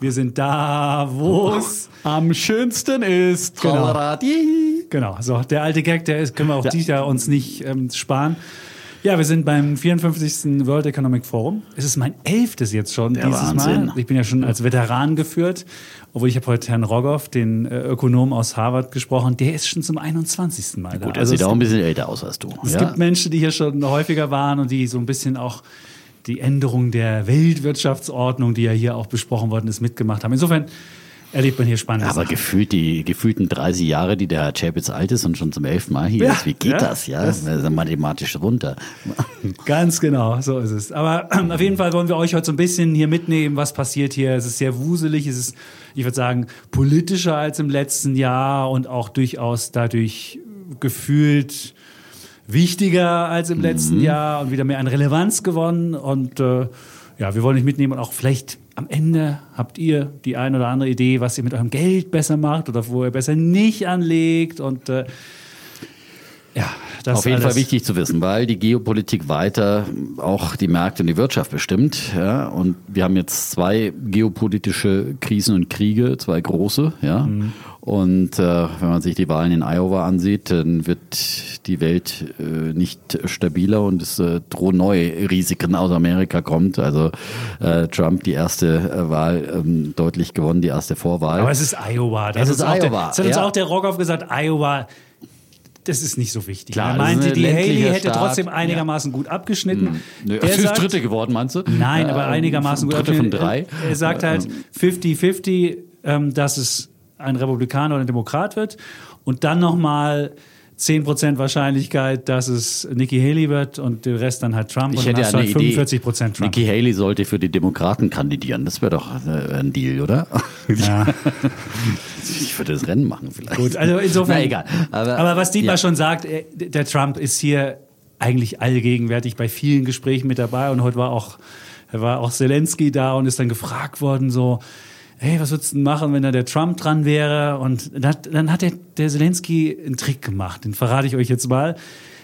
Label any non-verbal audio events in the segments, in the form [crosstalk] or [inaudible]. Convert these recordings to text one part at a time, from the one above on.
wir sind da, wo es Am schönsten ist Genau. Genau, so der alte Gag, der ist, können wir auch dieses Jahr uns nicht ähm, sparen. Ja, wir sind beim 54. World Economic Forum. Es ist mein elftes jetzt schon Der dieses Wahnsinn. Mal. Ich bin ja schon als Veteran geführt, obwohl ich habe heute Herrn Rogoff, den äh, Ökonom aus Harvard, gesprochen. Der ist schon zum 21. Mal da. Gut, er Also sieht es auch ein bisschen älter aus als du. Es ja? gibt Menschen, die hier schon häufiger waren und die so ein bisschen auch die Änderung der Weltwirtschaftsordnung, die ja hier auch besprochen worden ist, mitgemacht haben. Insofern erlebt man hier spannendes. Aber gefühlt die gefühlten 30 Jahre, die der Herr Chapitz alt ist und schon zum elften Mal hier Ja, ist, wie geht ja, das? Ja, das ist mathematisch runter. [laughs] Ganz genau, so ist es. Aber [clears throat] auf jeden Fall wollen wir euch heute so ein bisschen hier mitnehmen, was passiert hier. Es ist sehr wuselig, es ist, ich würde sagen, politischer als im letzten Jahr und auch durchaus dadurch gefühlt wichtiger als im letzten Jahr und wieder mehr an Relevanz gewonnen. Und äh, ja, wir wollen euch mitnehmen und auch vielleicht am Ende habt ihr die ein oder andere Idee, was ihr mit eurem Geld besser macht oder wo ihr besser nicht anlegt. Und äh, ja, das Auf jeden. Fall wichtig zu wissen, weil die Geopolitik weiter auch die Märkte und die Wirtschaft bestimmt. Ja? Und wir haben jetzt zwei geopolitische Krisen und Kriege, zwei große. Ja? Mhm. Und äh, wenn man sich die Wahlen in Iowa ansieht, dann wird die Welt äh, nicht stabiler und es äh, drohen neue Risiken aus Amerika kommt. Also äh, Trump die erste äh, Wahl ähm, deutlich gewonnen, die erste Vorwahl. Aber es ist Iowa. Das Es ist auch Der, Iowa, das hat uns ja. auch der Rogoff gesagt, Iowa, das ist nicht so wichtig. Klar, er meinte, ein die Haley hätte Staat, trotzdem ja. einigermaßen gut abgeschnitten. Nö, Der [laughs] ist sagt- Dritte geworden, meinst du? Nein, aber Äh, einigermaßen gut Dritte von abgeschnitten. drei. Er sagt halt 50-50, ähm, dass es ein Republikaner oder ein Demokrat wird. Und dann nochmal 10% Wahrscheinlichkeit, dass es Nikki Haley wird und der Rest dann halt Trump. Ich und hätte dann ja eine halt Idee. 45% Trump. Nikki Haley sollte für die Demokraten kandidieren. Das wäre doch äh, ein Deal, oder? Ja. [laughs] Ich würde das Rennen machen vielleicht. Gut, also insofern. Na egal. Aber, Aber, was Dietmar ja. schon sagt, äh, der Trump ist hier eigentlich allgegenwärtig bei vielen Gesprächen mit dabei und heute war auch, war auch Zelensky da und ist dann gefragt worden so, hey, was würdest du denn machen, wenn da der Trump dran wäre? Und dann hat, der, der Zelensky einen Trick gemacht, den verrate ich euch jetzt mal.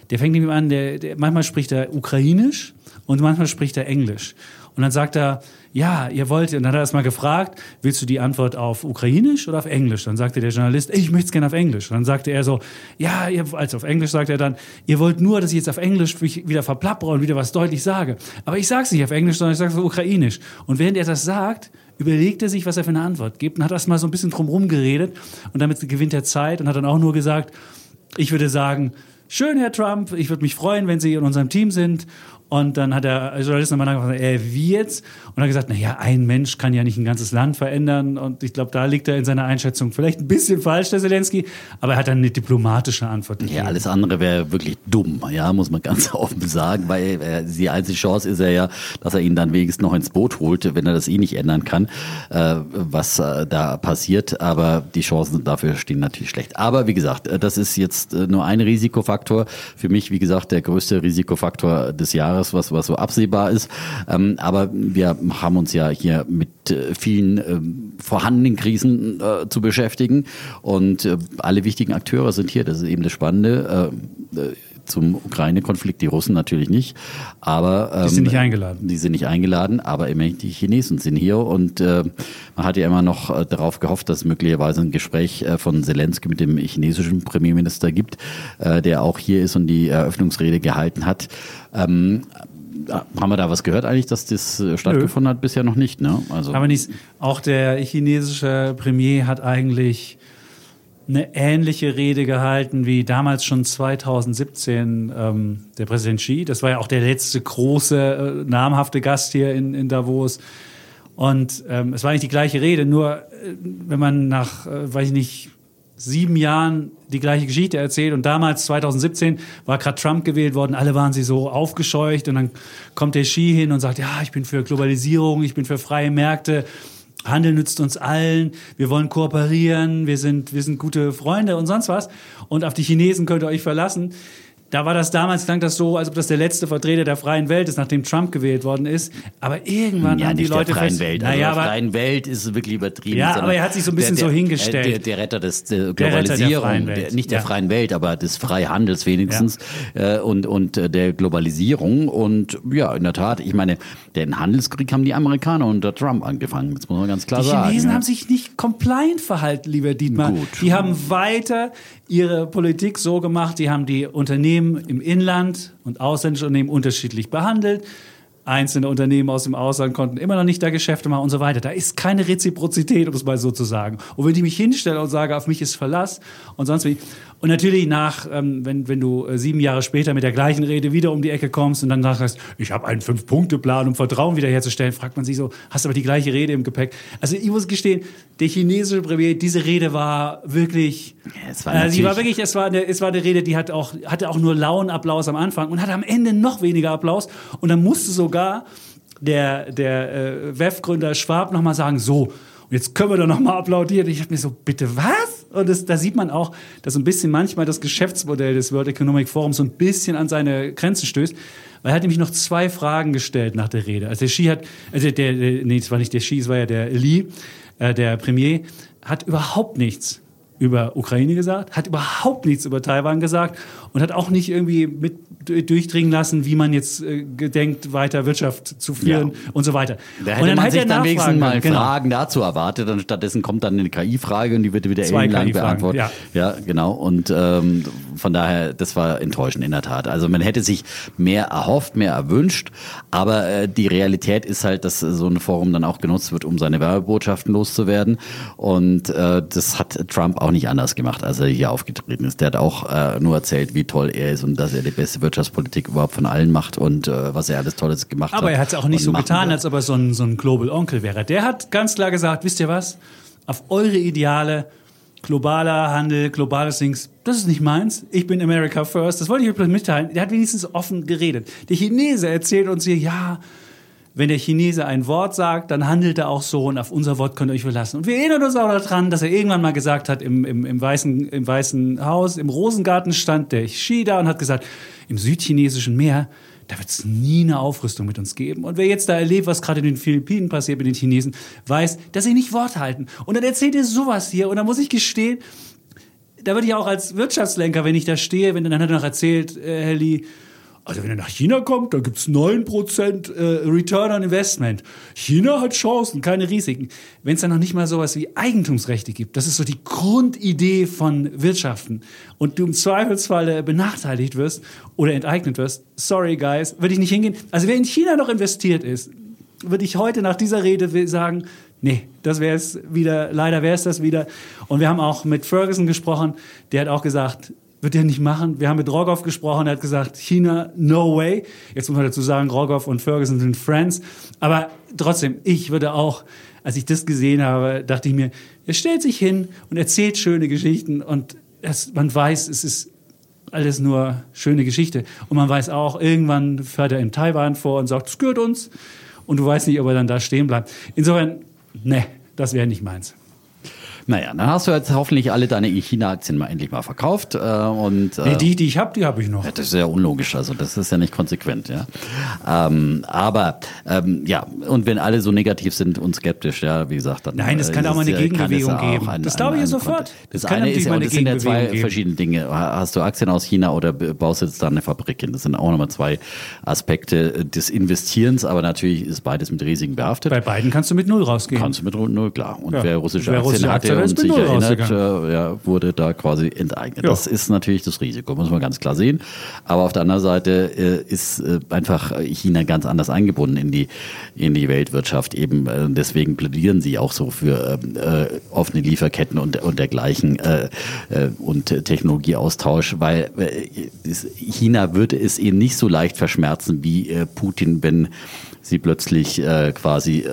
Der fängt nämlich an, der, der, manchmal spricht er Ukrainisch und manchmal spricht er Englisch. Und dann sagt er, ja, ihr wollt, und dann hat er erst mal gefragt, willst du die Antwort auf Ukrainisch oder auf Englisch? Dann sagte der Journalist, ich möchte es gerne auf Englisch. Und dann sagte er so, ja, ihr, also auf Englisch sagt er dann, ihr wollt nur, dass ich jetzt auf Englisch wieder verplappere und wieder was deutlich sage. Aber ich sag's nicht auf Englisch, sondern ich sag's auf Ukrainisch. Und während er das sagt, überlegt er sich, was er für eine Antwort gibt und hat erst mal so ein bisschen drumherum geredet und damit gewinnt er Zeit und hat dann auch nur gesagt, ich würde sagen, schön, Herr Trump, ich würde mich freuen, wenn Sie in unserem Team sind. Und dann hat der Journalist nochmal nachgefragt, äh, wie jetzt? Und er hat gesagt, naja, ein Mensch kann ja nicht ein ganzes Land verändern. Und ich glaube, da liegt er in seiner Einschätzung vielleicht ein bisschen falsch, der Zelensky. Aber er hat dann eine diplomatische Antwort gegeben. Ja, alles andere wäre wirklich dumm, ja, muss man ganz [laughs] offen sagen, weil äh, die einzige Chance ist er ja, dass er ihn dann wenigstens noch ins Boot holt, wenn er das eh nicht ändern kann, äh, was äh, da passiert. Aber die Chancen dafür stehen natürlich schlecht. Aber wie gesagt, äh, das ist jetzt äh, nur ein Risikofaktor. Für mich, wie gesagt, der größte Risikofaktor des Jahres, was, was so absehbar ist. Ähm, aber wir haben uns ja hier mit äh, vielen ähm, vorhandenen Krisen äh, zu beschäftigen. Und äh, alle wichtigen Akteure sind hier. Das ist eben das Spannende. Äh, äh, zum Ukraine-Konflikt, die Russen natürlich nicht, aber ähm, Die sind nicht eingeladen. Die sind nicht eingeladen, aber immerhin die Chinesen sind hier und äh, man hat ja immer noch äh, darauf gehofft, dass es möglicherweise ein Gespräch äh, von Zelensky mit dem chinesischen Premierminister gibt, äh, der auch hier ist und die Eröffnungsrede gehalten hat. Ähm, haben wir da was gehört eigentlich, dass das äh, stattgefunden hat? Bisher noch nicht, ne? Also Aber nicht, auch der chinesische Premier hat eigentlich eine ähnliche Rede gehalten wie damals schon 2017 ähm, der Präsident Xi. Das war ja auch der letzte große, äh, namhafte Gast hier in, in Davos. Und ähm, es war nicht die gleiche Rede, nur äh, wenn man nach, äh, weiß ich nicht, sieben Jahren die gleiche Geschichte erzählt und damals 2017 war gerade Trump gewählt worden, alle waren sie so aufgescheucht und dann kommt der Xi hin und sagt, ja, ich bin für Globalisierung, ich bin für freie Märkte Handel nützt uns allen, wir wollen kooperieren, wir sind, wir sind gute Freunde und sonst was. Und auf die Chinesen könnt ihr euch verlassen. Da war das damals, klang das so, als ob das der letzte Vertreter der freien Welt ist, nachdem Trump gewählt worden ist. Aber irgendwann ja, haben die Leute der freien fest, Welt. Also naja, der aber, freien Welt ist wirklich übertrieben. Ja, aber er hat sich so ein bisschen der, so der, hingestellt. Der, der Retter des der Retter der Globalisierung, der, nicht der Ja. freien Welt, aber des Freihandels wenigstens äh, und und äh, der Globalisierung und ja, in der Tat. Ich meine, den Handelskrieg haben die Amerikaner unter Trump angefangen. Das muss man ganz klar Die sagen. Chinesen ja. haben sich nicht compliant verhalten, lieber Dietmar. Gut. Die haben weiter ihre Politik so gemacht, die haben die Unternehmen im Inland und ausländische Unternehmen unterschiedlich behandelt. Einzelne Unternehmen aus dem Ausland konnten immer noch nicht da Geschäfte machen und so weiter. Da ist keine Reziprozität, um es mal so zu sagen. Und wenn ich mich hinstelle und sage, auf mich ist Verlass und sonst wie. Und natürlich nach, ähm, wenn, wenn du äh, sieben Jahre später mit der gleichen Rede wieder um die Ecke kommst und dann sagst, ich habe einen Fünf-Punkte-Plan, um Vertrauen wiederherzustellen, fragt man sich so, hast aber die gleiche Rede im Gepäck. Also ich muss gestehen, der chinesische Premier, diese Rede war wirklich, Ja, es war äh, sie war wirklich, es war, eine, es war eine Rede, die hat auch, hatte auch nur lauen Applaus am Anfang und hatte am Ende noch weniger Applaus. Und dann musste sogar der, der äh, WEF-Gründer Schwab nochmal sagen, so, und jetzt können wir doch nochmal applaudieren. Ich dachte mir so, bitte was? Und das, da sieht man auch, dass ein bisschen manchmal das Geschäftsmodell des World Economic Forums so ein bisschen an seine Grenzen stößt. Weil er hat nämlich noch zwei Fragen gestellt nach der Rede. Also der Xi hat, also der, der nee, es war nicht der Xi, es war ja der Li, äh, der Premier, hat überhaupt nichts über Ukraine gesagt, hat überhaupt nichts über Taiwan gesagt und hat auch nicht irgendwie mit durchdringen lassen, wie man jetzt äh, gedenkt, weiter Wirtschaft zu führen Ja. und so weiter. Da und hätte man hätte sich er dann wenigstens mal. Genau. Fragen dazu erwartet. Und stattdessen kommt dann eine KI-Frage und die wird wieder ellenlang beantwortet. Ja. genau. Und ähm, von daher, das war enttäuschend in der Tat. Also man hätte sich mehr erhofft, mehr erwünscht. Aber äh, die Realität ist halt, dass so ein Forum dann auch genutzt wird, um seine Werbebotschaften loszuwerden. Und äh, das hat Trump auch nicht anders gemacht, als er hier aufgetreten ist. Der hat auch äh, nur erzählt, wie toll er ist und dass er die beste Wirtschaftspolitik überhaupt von allen macht und äh, was er alles Tolles gemacht hat. Aber er hat es auch nicht so getan, wird. als ob er so ein, so ein Global Onkel wäre. Der hat ganz klar gesagt, wisst ihr was? Auf eure Ideale, globaler Handel, globales Dings, das ist nicht meins. Ich bin America First. Das wollte ich euch mitteilen. Der hat wenigstens offen geredet. Der Chinese erzählt uns hier, ja, wenn der Chinese ein Wort sagt, dann handelt er auch so und auf unser Wort könnt ihr euch verlassen. Und wir erinnern uns auch daran, dass er irgendwann mal gesagt hat, im, im, im, Weißen, im Weißen Haus, im Rosengarten stand der Xi da und hat gesagt, im südchinesischen Meer, da wird es nie eine Aufrüstung mit uns geben. Und wer jetzt da erlebt, was gerade in den Philippinen passiert mit den Chinesen, weiß, dass sie nicht Wort halten. Und dann erzählt ihr sowas hier und da muss ich gestehen, da würde ich auch als Wirtschaftslenker, wenn ich da stehe, wenn dann hat er noch erzählt, äh, Herr Lee, also wenn er nach China kommt, da gibt's 9% äh, Return on Investment. China hat Chancen, keine Risiken. Wenn es dann noch nicht mal sowas wie Eigentumsrechte gibt, das ist so die Grundidee von Wirtschaften und du im Zweifelsfall benachteiligt wirst oder enteignet wirst, sorry guys, würde ich nicht hingehen. Also wer in China noch investiert ist, würde ich heute nach dieser Rede sagen, nee, das wäre es wieder, leider wäre es das wieder. Und wir haben auch mit Ferguson gesprochen, der hat auch gesagt, wird er nicht machen. Wir haben mit Rogoff gesprochen, er hat gesagt, China, no way. Jetzt muss man dazu sagen, Rogoff und Ferguson sind Friends. Aber trotzdem, ich würde auch, als ich das gesehen habe, dachte ich mir, er stellt sich hin und erzählt schöne Geschichten und es, man weiß, es ist alles nur schöne Geschichte. Und man weiß auch, irgendwann fährt er in Taiwan vor und sagt, es gehört uns. Und du weißt nicht, ob er dann da stehen bleibt. Insofern, ne, das wäre nicht meins. Naja, dann hast du jetzt hoffentlich alle deine China-Aktien mal endlich mal verkauft. Äh, und, äh, Nee, die, die ich habe, die habe ich noch. ja, das ist ja unlogisch, also das ist ja nicht konsequent, ja. Ähm, aber ähm, ja, und wenn alle so negativ sind und skeptisch, ja, wie gesagt, dann Nein, es äh, kann auch mal eine äh, Gegenbewegung geben. ein- Das glaube ich sofort. Das, kann eine ist ja, und das sind ja zwei geben. verschiedene Dinge. Hast du Aktien aus China oder baust jetzt da eine Fabrik hin? Das sind auch nochmal zwei Aspekte des Investierens, aber natürlich ist beides mit Risiken behaftet. Bei beiden kannst du mit Null rausgehen. Kannst du mit null, klar. Und Ja. wer russische Wer Aktien russische hatte Ist und sich erinnert, äh, ja, wurde da quasi enteignet. Ja. Das ist natürlich das Risiko, muss man ganz klar sehen. Aber auf der anderen Seite äh, ist äh, einfach China ganz anders eingebunden in die, in die Weltwirtschaft eben. Äh, deswegen plädieren sie auch so für ähm, äh, offene Lieferketten und, und dergleichen äh, und Technologieaustausch, weil China würde es ihnen nicht so leicht verschmerzen wie Putin, wenn sie plötzlich äh, quasi äh,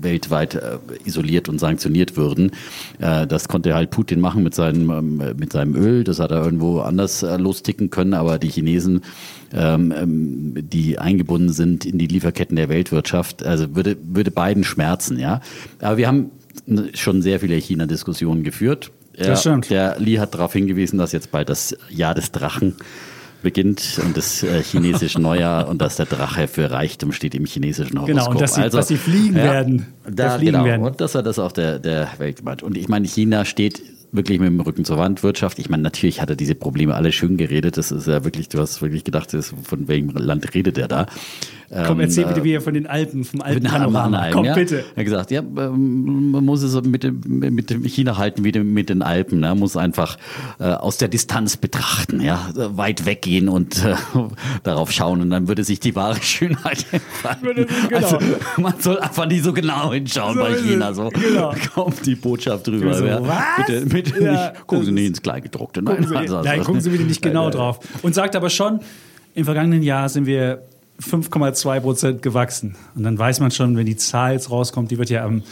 weltweit äh, isoliert und sanktioniert würden. Äh, das konnte halt Putin machen mit seinem, ähm, mit seinem Öl. Das hat er irgendwo anders äh, losticken können. Aber die Chinesen, ähm, ähm, die eingebunden sind in die Lieferketten der Weltwirtschaft, also würde, würde beiden schmerzen. Ja, aber wir haben schon sehr viele China-Diskussionen geführt. Das stimmt. Der Li hat darauf hingewiesen, dass jetzt bald das Jahr des Drachen beginnt und das äh, chinesische Neujahr und dass der Drache für Reichtum steht im chinesischen Horoskop. Genau, und dass sie, also, dass sie fliegen ja, werden. Da, fliegen genau. werden. Und dass er das auch der, der Welt meint. Und ich meine, China steht wirklich mit dem Rücken zur Wand Wirtschaft. Ich meine, natürlich hat er diese Probleme alle schön geredet. Das ist ja wirklich, du hast wirklich gedacht, von welchem Land redet er da? Komm, erzähl Ähm, bitte wieder von den Alpen, vom. Alpen, Komm, ja. bitte. Er hat gesagt, ja, ähm, man muss es mit mit China halten wie mit den Alpen. Ne? Man muss einfach äh, aus der Distanz betrachten, ja, weit weggehen und äh, [laughs] darauf schauen und dann würde sich die wahre Schönheit [laughs] entfalten. Genau. Also man soll einfach nicht so genau hinschauen So bei China. So genau. [laughs] kommt die Botschaft drüber. So, ja. was? Bitte, bitte Ja, nicht, gucken Sie nicht ins Kleingedruckte. Nein, Gucken Sie, also, nein, gucken Sie bitte nicht genau nein. drauf. Und sagt aber schon, im vergangenen Jahr sind wir 5,2 Prozent gewachsen. Und dann weiß man schon, wenn die Zahl jetzt rauskommt, die wird ja am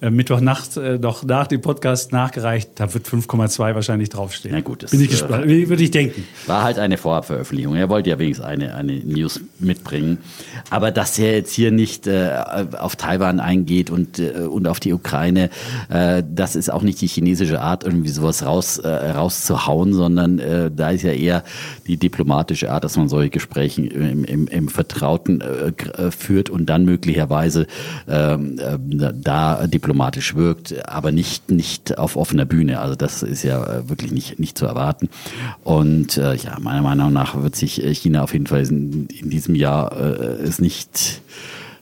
äh, Mittwochnacht äh, noch nach dem Podcast nachgereicht, da wird 5,2 wahrscheinlich draufstehen. Na gut, das, Bin ich äh, gespannt. Würde ich denken. War halt eine Vorabveröffentlichung. Er wollte ja wenigstens eine, eine News mitbringen. Aber dass er jetzt hier nicht äh, auf Taiwan eingeht und, äh, und auf die Ukraine, äh, das ist auch nicht die chinesische Art, irgendwie sowas raus, äh, rauszuhauen, sondern äh, da ist ja eher die diplomatische Art, dass man solche Gespräche im, im, im Vertrauten äh, äh, führt und dann möglicherweise ähm, äh, da diplomatisch wirkt, aber nicht, nicht auf offener Bühne. Also das ist ja äh, wirklich nicht, nicht zu erwarten. Und äh, ja, meiner Meinung nach wird sich äh, China auf jeden Fall in, in diesem Jahr äh, es nicht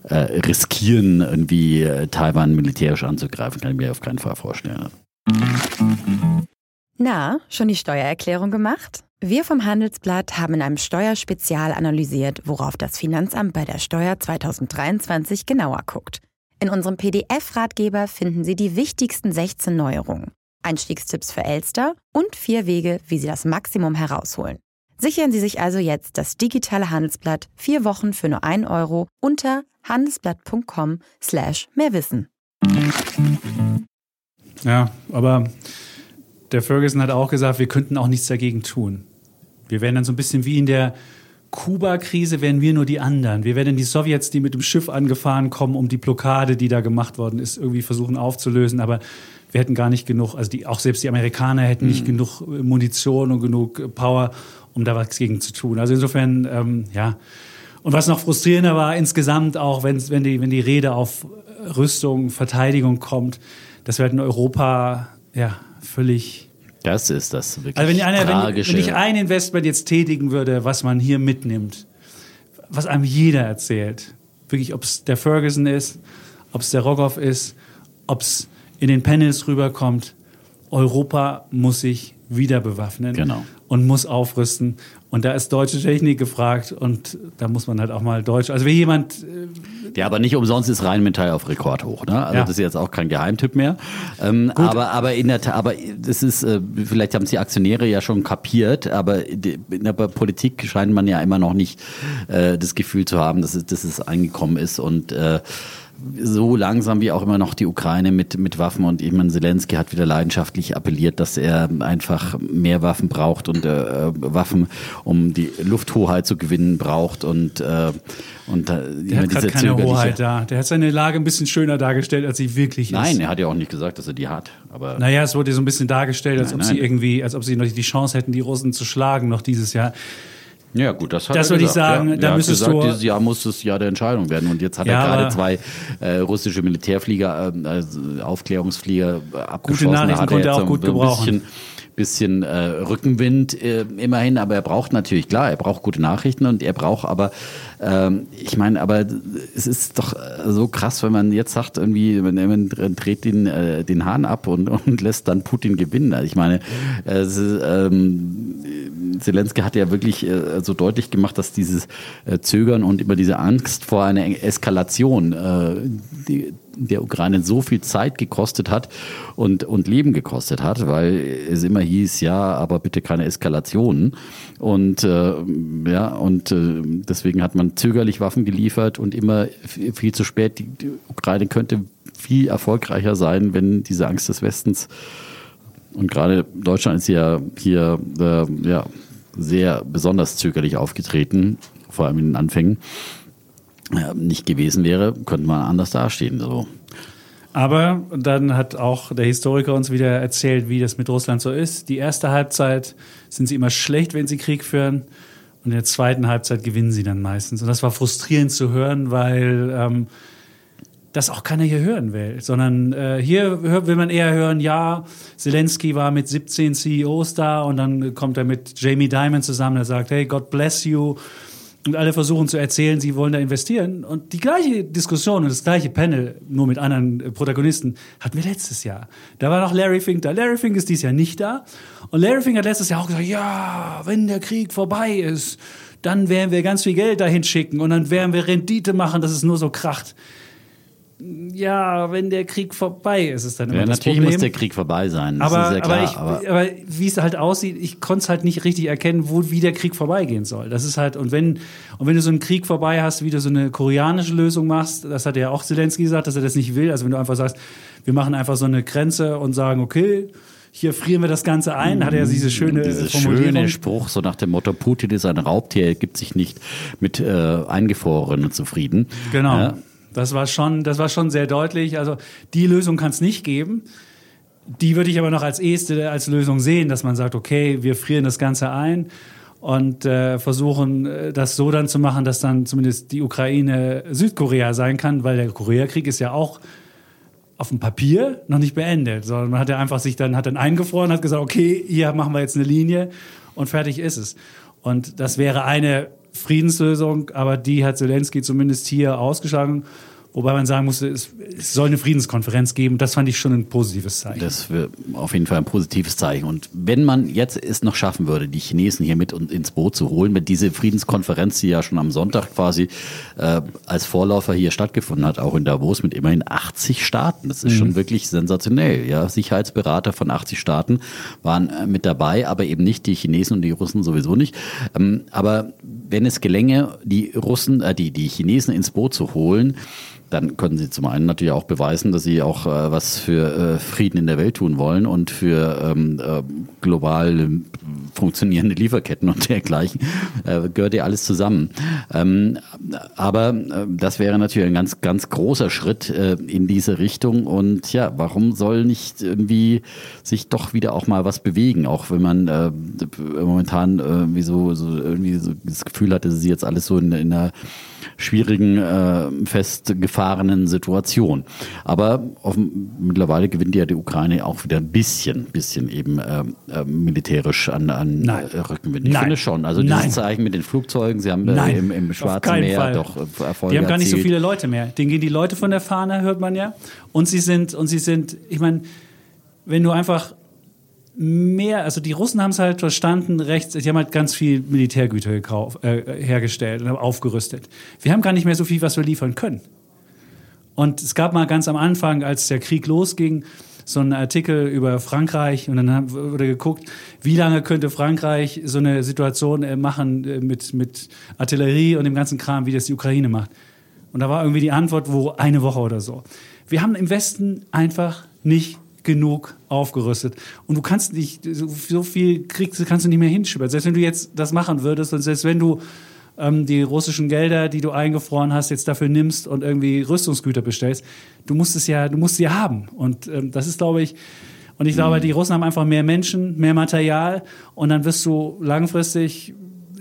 äh, riskieren, irgendwie äh, Taiwan militärisch anzugreifen, kann ich mir auf keinen Fall vorstellen. Na, schon die Steuererklärung gemacht? Wir vom Handelsblatt haben in einem Steuerspezial analysiert, worauf das Finanzamt bei der Steuer 2023 genauer guckt. In unserem PDF-Ratgeber finden Sie die wichtigsten 16 Neuerungen, Einstiegstipps für Elster und vier Wege, wie Sie das Maximum herausholen. Sichern Sie sich also jetzt das digitale Handelsblatt vier Wochen für nur 1 Euro unter handelsblatt.com slash mehrwissen. Ja, aber der Ferguson hat auch gesagt, wir könnten auch nichts dagegen tun. Wir wären dann so ein bisschen wie in der Kuba-Krise, wären wir nur die anderen. Wir wären die Sowjets, die mit dem Schiff angefahren kommen, um die Blockade, die da gemacht worden ist, irgendwie versuchen aufzulösen. Aber wir hätten gar nicht genug, also die, auch selbst die Amerikaner hätten nicht genug äh, Munition und genug äh, Power, um da was gegen zu tun. Also insofern, ähm, ja. Und was noch frustrierender war, insgesamt auch, wenn, wenn, die, wenn die Rede auf Rüstung, Verteidigung kommt, dass wir halt in Europa ja völlig. Das ist das wirklich Also wenn, einer, wenn, tragische. wenn ich ein Investment jetzt tätigen würde, was man hier mitnimmt, was einem jeder erzählt, wirklich, ob es der Ferguson ist, ob es der Rogoff ist, ob es in den Panels rüberkommt, Europa muss sich wieder bewaffnen Genau. und muss aufrüsten. Und da ist deutsche Technik gefragt und da muss man halt auch mal Deutsch. Also wenn jemand äh, Ja, aber nicht umsonst ist Rheinmetall auf Rekord hoch. Ne? Also Ja. das ist jetzt auch kein Geheimtipp mehr. Ähm, aber aber in der aber das ist äh, vielleicht haben es die Aktionäre ja schon kapiert, aber in der Politik scheint man ja immer noch nicht äh, das Gefühl zu haben, dass es, dass es angekommen ist und äh, so langsam wie auch immer noch die Ukraine mit, mit Waffen und ich meine, Zelensky hat wieder leidenschaftlich appelliert, dass er einfach mehr Waffen braucht und äh, Waffen, um die Lufthoheit zu gewinnen, braucht und, äh, und äh, der hat gerade keine Hoheit da. Der hat seine Lage ein bisschen schöner dargestellt, als sie wirklich ist. Nein, er hat ja auch nicht gesagt, dass er die hat. Aber Naja, es wurde so ein bisschen dargestellt, als Nein, ob nein. sie irgendwie, als ob sie noch die Chance hätten, die Russen zu schlagen noch dieses Jahr. Ja, gut, das hat Das er würde ich gesagt, sagen, ja. da er müsstest gesagt, du- dieses Jahr muss das Jahr der Entscheidung werden. Und jetzt hat Ja, er gerade zwei äh, russische Militärflieger, äh, also Aufklärungsflieger äh, abgeschossen. Da Nachrichten konnte er auch gut ein gebrauchen. bisschen, bisschen äh, Rückenwind äh, immerhin, aber er braucht natürlich, klar, er braucht gute Nachrichten und er braucht aber, ähm, ich meine, aber es ist doch äh, so krass, wenn man jetzt sagt, irgendwie, man, man dreht den, äh, den Hahn ab und, [laughs] und lässt dann Putin gewinnen. Also ich meine, äh, ähm, Zelensky hat ja wirklich äh, so deutlich gemacht, dass dieses äh, Zögern und immer diese Angst vor einer Eskalation äh, die, der Ukraine so viel Zeit gekostet hat und, und Leben gekostet hat, weil es immer hieß, ja, aber bitte keine Eskalationen. Und äh, ja, und äh, deswegen hat man zögerlich Waffen geliefert und immer viel zu spät. Die, die Ukraine könnte viel erfolgreicher sein, wenn diese Angst des Westens und gerade Deutschland ist ja hier äh, ja, sehr besonders zögerlich aufgetreten, vor allem in den Anfängen, äh, nicht gewesen wäre, könnte man anders dastehen. So. Aber dann hat auch der Historiker uns wieder erzählt, wie das mit Russland so ist. Die erste Halbzeit sind sie immer schlecht, wenn sie Krieg führen. Und in der zweiten Halbzeit gewinnen sie dann meistens. Und das war frustrierend zu hören, weil ähm, das auch keiner hier hören will, sondern äh, hier will man eher hören, ja, Zelensky war mit 17 CEOs da und dann kommt er mit Jamie Dimon zusammen, der sagt, hey, God bless you. Und alle versuchen zu erzählen, sie wollen da investieren. Und die gleiche Diskussion und das gleiche Panel, nur mit anderen äh, Protagonisten, hatten wir letztes Jahr. Da war noch Larry Fink da. Larry Fink ist dieses Jahr nicht da. Und Larry Fink hat letztes Jahr auch gesagt, ja, wenn der Krieg vorbei ist, dann werden wir ganz viel Geld dahin schicken und dann werden wir Rendite machen, dass es nur so kracht ja, wenn der Krieg vorbei ist, ist dann immer ja, das natürlich Problem. muss der Krieg vorbei sein. Das aber, ja klar, aber, ich, aber, aber, wie es halt aussieht, ich konnte es halt nicht richtig erkennen, wo, wie der Krieg vorbeigehen soll. Das ist halt, und wenn, und wenn du so einen Krieg vorbei hast, wie du so eine koreanische Lösung machst, das hat ja auch Zelensky gesagt, dass er das nicht will. Also wenn du einfach sagst, wir machen einfach so eine Grenze und sagen, okay, hier frieren wir das Ganze ein, hat er diese schöne Diese schöne Spruch, so nach dem Motto, Putin ist ein Raubtier, er gibt sich nicht mit äh, Eingefrorenen zufrieden. Genau. Ja. Das war schon, das war schon sehr deutlich. Also die Lösung kann es nicht geben. Die würde ich aber noch als erste als Lösung sehen, dass man sagt, okay, wir frieren das Ganze ein und äh, versuchen äh, das so dann zu machen, dass dann zumindest die Ukraine Südkorea sein kann, weil der Koreakrieg ist ja auch auf dem Papier noch nicht beendet, sondern man hat ja einfach sich dann hat dann eingefroren, hat gesagt, okay, hier machen wir jetzt eine Linie und fertig ist es. Und das wäre eine Friedenslösung, aber die hat Zelensky zumindest hier ausgeschlagen. Wobei man sagen musste, es, soll eine Friedenskonferenz geben. Das fand ich schon ein positives Zeichen. Das wäre auf jeden Fall ein positives Zeichen. Und wenn man jetzt es noch schaffen würde, die Chinesen hier mit ins Boot zu holen, mit dieser Friedenskonferenz, die ja schon am Sonntag quasi äh, als Vorläufer hier stattgefunden hat, auch in Davos mit immerhin 80 Staaten. Das ist mhm. schon wirklich sensationell. Ja, Sicherheitsberater von 80 Staaten waren äh, mit dabei, aber eben nicht die Chinesen und die Russen sowieso nicht. Ähm, aber wenn es gelänge, die Russen, äh, die, die Chinesen ins Boot zu holen, dann können sie zum einen natürlich auch beweisen, dass sie auch äh, was für äh, Frieden in der Welt tun wollen und für ähm, äh, global äh, funktionierende Lieferketten und [laughs] dergleichen. Äh, gehört ja alles zusammen. Ähm, aber äh, das wäre natürlich ein ganz, ganz großer Schritt in diese Richtung. Und ja, warum soll nicht irgendwie sich doch wieder auch mal was bewegen, auch wenn man momentan äh, wie so, so irgendwie so das Gefühl hatte, dass sie jetzt alles so in, in einer schwierigen, äh, festgefahrenen Situation. Aber auf, mittlerweile gewinnt ja die Ukraine auch wieder ein bisschen, bisschen eben äh, militärisch an, an Nein. Äh, Rückenwind. Ich Nein. finde schon. Also dieses Nein. Zeichen mit den Flugzeugen, sie haben äh, im, im Schwarzen Meer Fall. doch äh, Erfolge Die haben gar nicht so viele Leute mehr. Denen gehen die Leute von der Fahne, hört man ja. Und sie sind, und sie sind, ich meine, wenn du einfach mehr, also die Russen haben es halt verstanden, rechts, die haben halt ganz viel Militärgüter gekauft, äh, hergestellt und aufgerüstet. Wir haben gar nicht mehr so viel, was wir liefern können. Und es gab mal ganz am Anfang, als der Krieg losging, so einen Artikel über Frankreich und dann wurde geguckt, wie lange könnte Frankreich so eine Situation äh, machen äh, mit, mit Artillerie und dem ganzen Kram, wie das die Ukraine macht. Und da war irgendwie die Antwort, wo eine Woche oder so. Wir haben im Westen einfach nicht genug aufgerüstet. Und du kannst nicht, so viel kriegst, kannst du nicht mehr hinschieben. Selbst wenn du jetzt das machen würdest und selbst wenn du ähm, die russischen Gelder, die du eingefroren hast, jetzt dafür nimmst und irgendwie Rüstungsgüter bestellst, du musst es ja, du musst sie haben. Und ähm, das ist, glaube ich, und ich glaube, die Russen haben einfach mehr Menschen, mehr Material und dann wirst du langfristig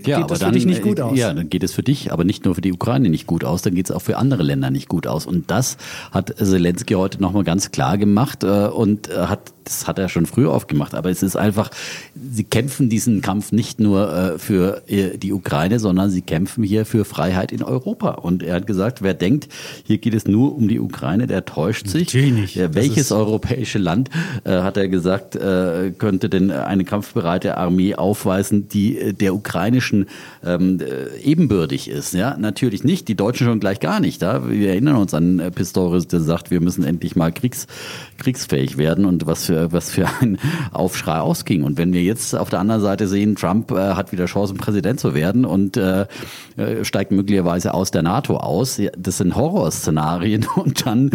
ja, geht das dann, für dich nicht gut äh, aus. Ja, dann geht es für dich, aber nicht nur für die Ukraine nicht gut aus, dann geht es auch für andere Länder nicht gut aus. Und das hat Zelensky heute nochmal ganz klar gemacht äh, und äh, hat das hat er schon früher aufgemacht, aber es ist einfach, sie kämpfen diesen Kampf nicht nur äh, für äh, die Ukraine, sondern sie kämpfen hier für Freiheit in Europa. Und er hat gesagt, wer denkt, hier geht es nur um die Ukraine, der täuscht sich. Natürlich Ja, welches europäische Land, äh, hat er gesagt, äh, könnte denn eine kampfbereite Armee aufweisen, die äh, der ukrainischen ähm, äh, ebenbürtig ist? Ja, natürlich nicht. Die Deutschen schon gleich gar nicht. Da? Wir erinnern uns an Pistorius, der sagt, wir müssen endlich mal kriegs, kriegsfähig werden und was für was für ein Aufschrei ausging. Und wenn wir jetzt auf der anderen Seite sehen, Trump äh, hat wieder Chancen, Präsident zu werden und äh, äh steigt möglicherweise aus der NATO aus, das sind Horrorszenarien [laughs] und dann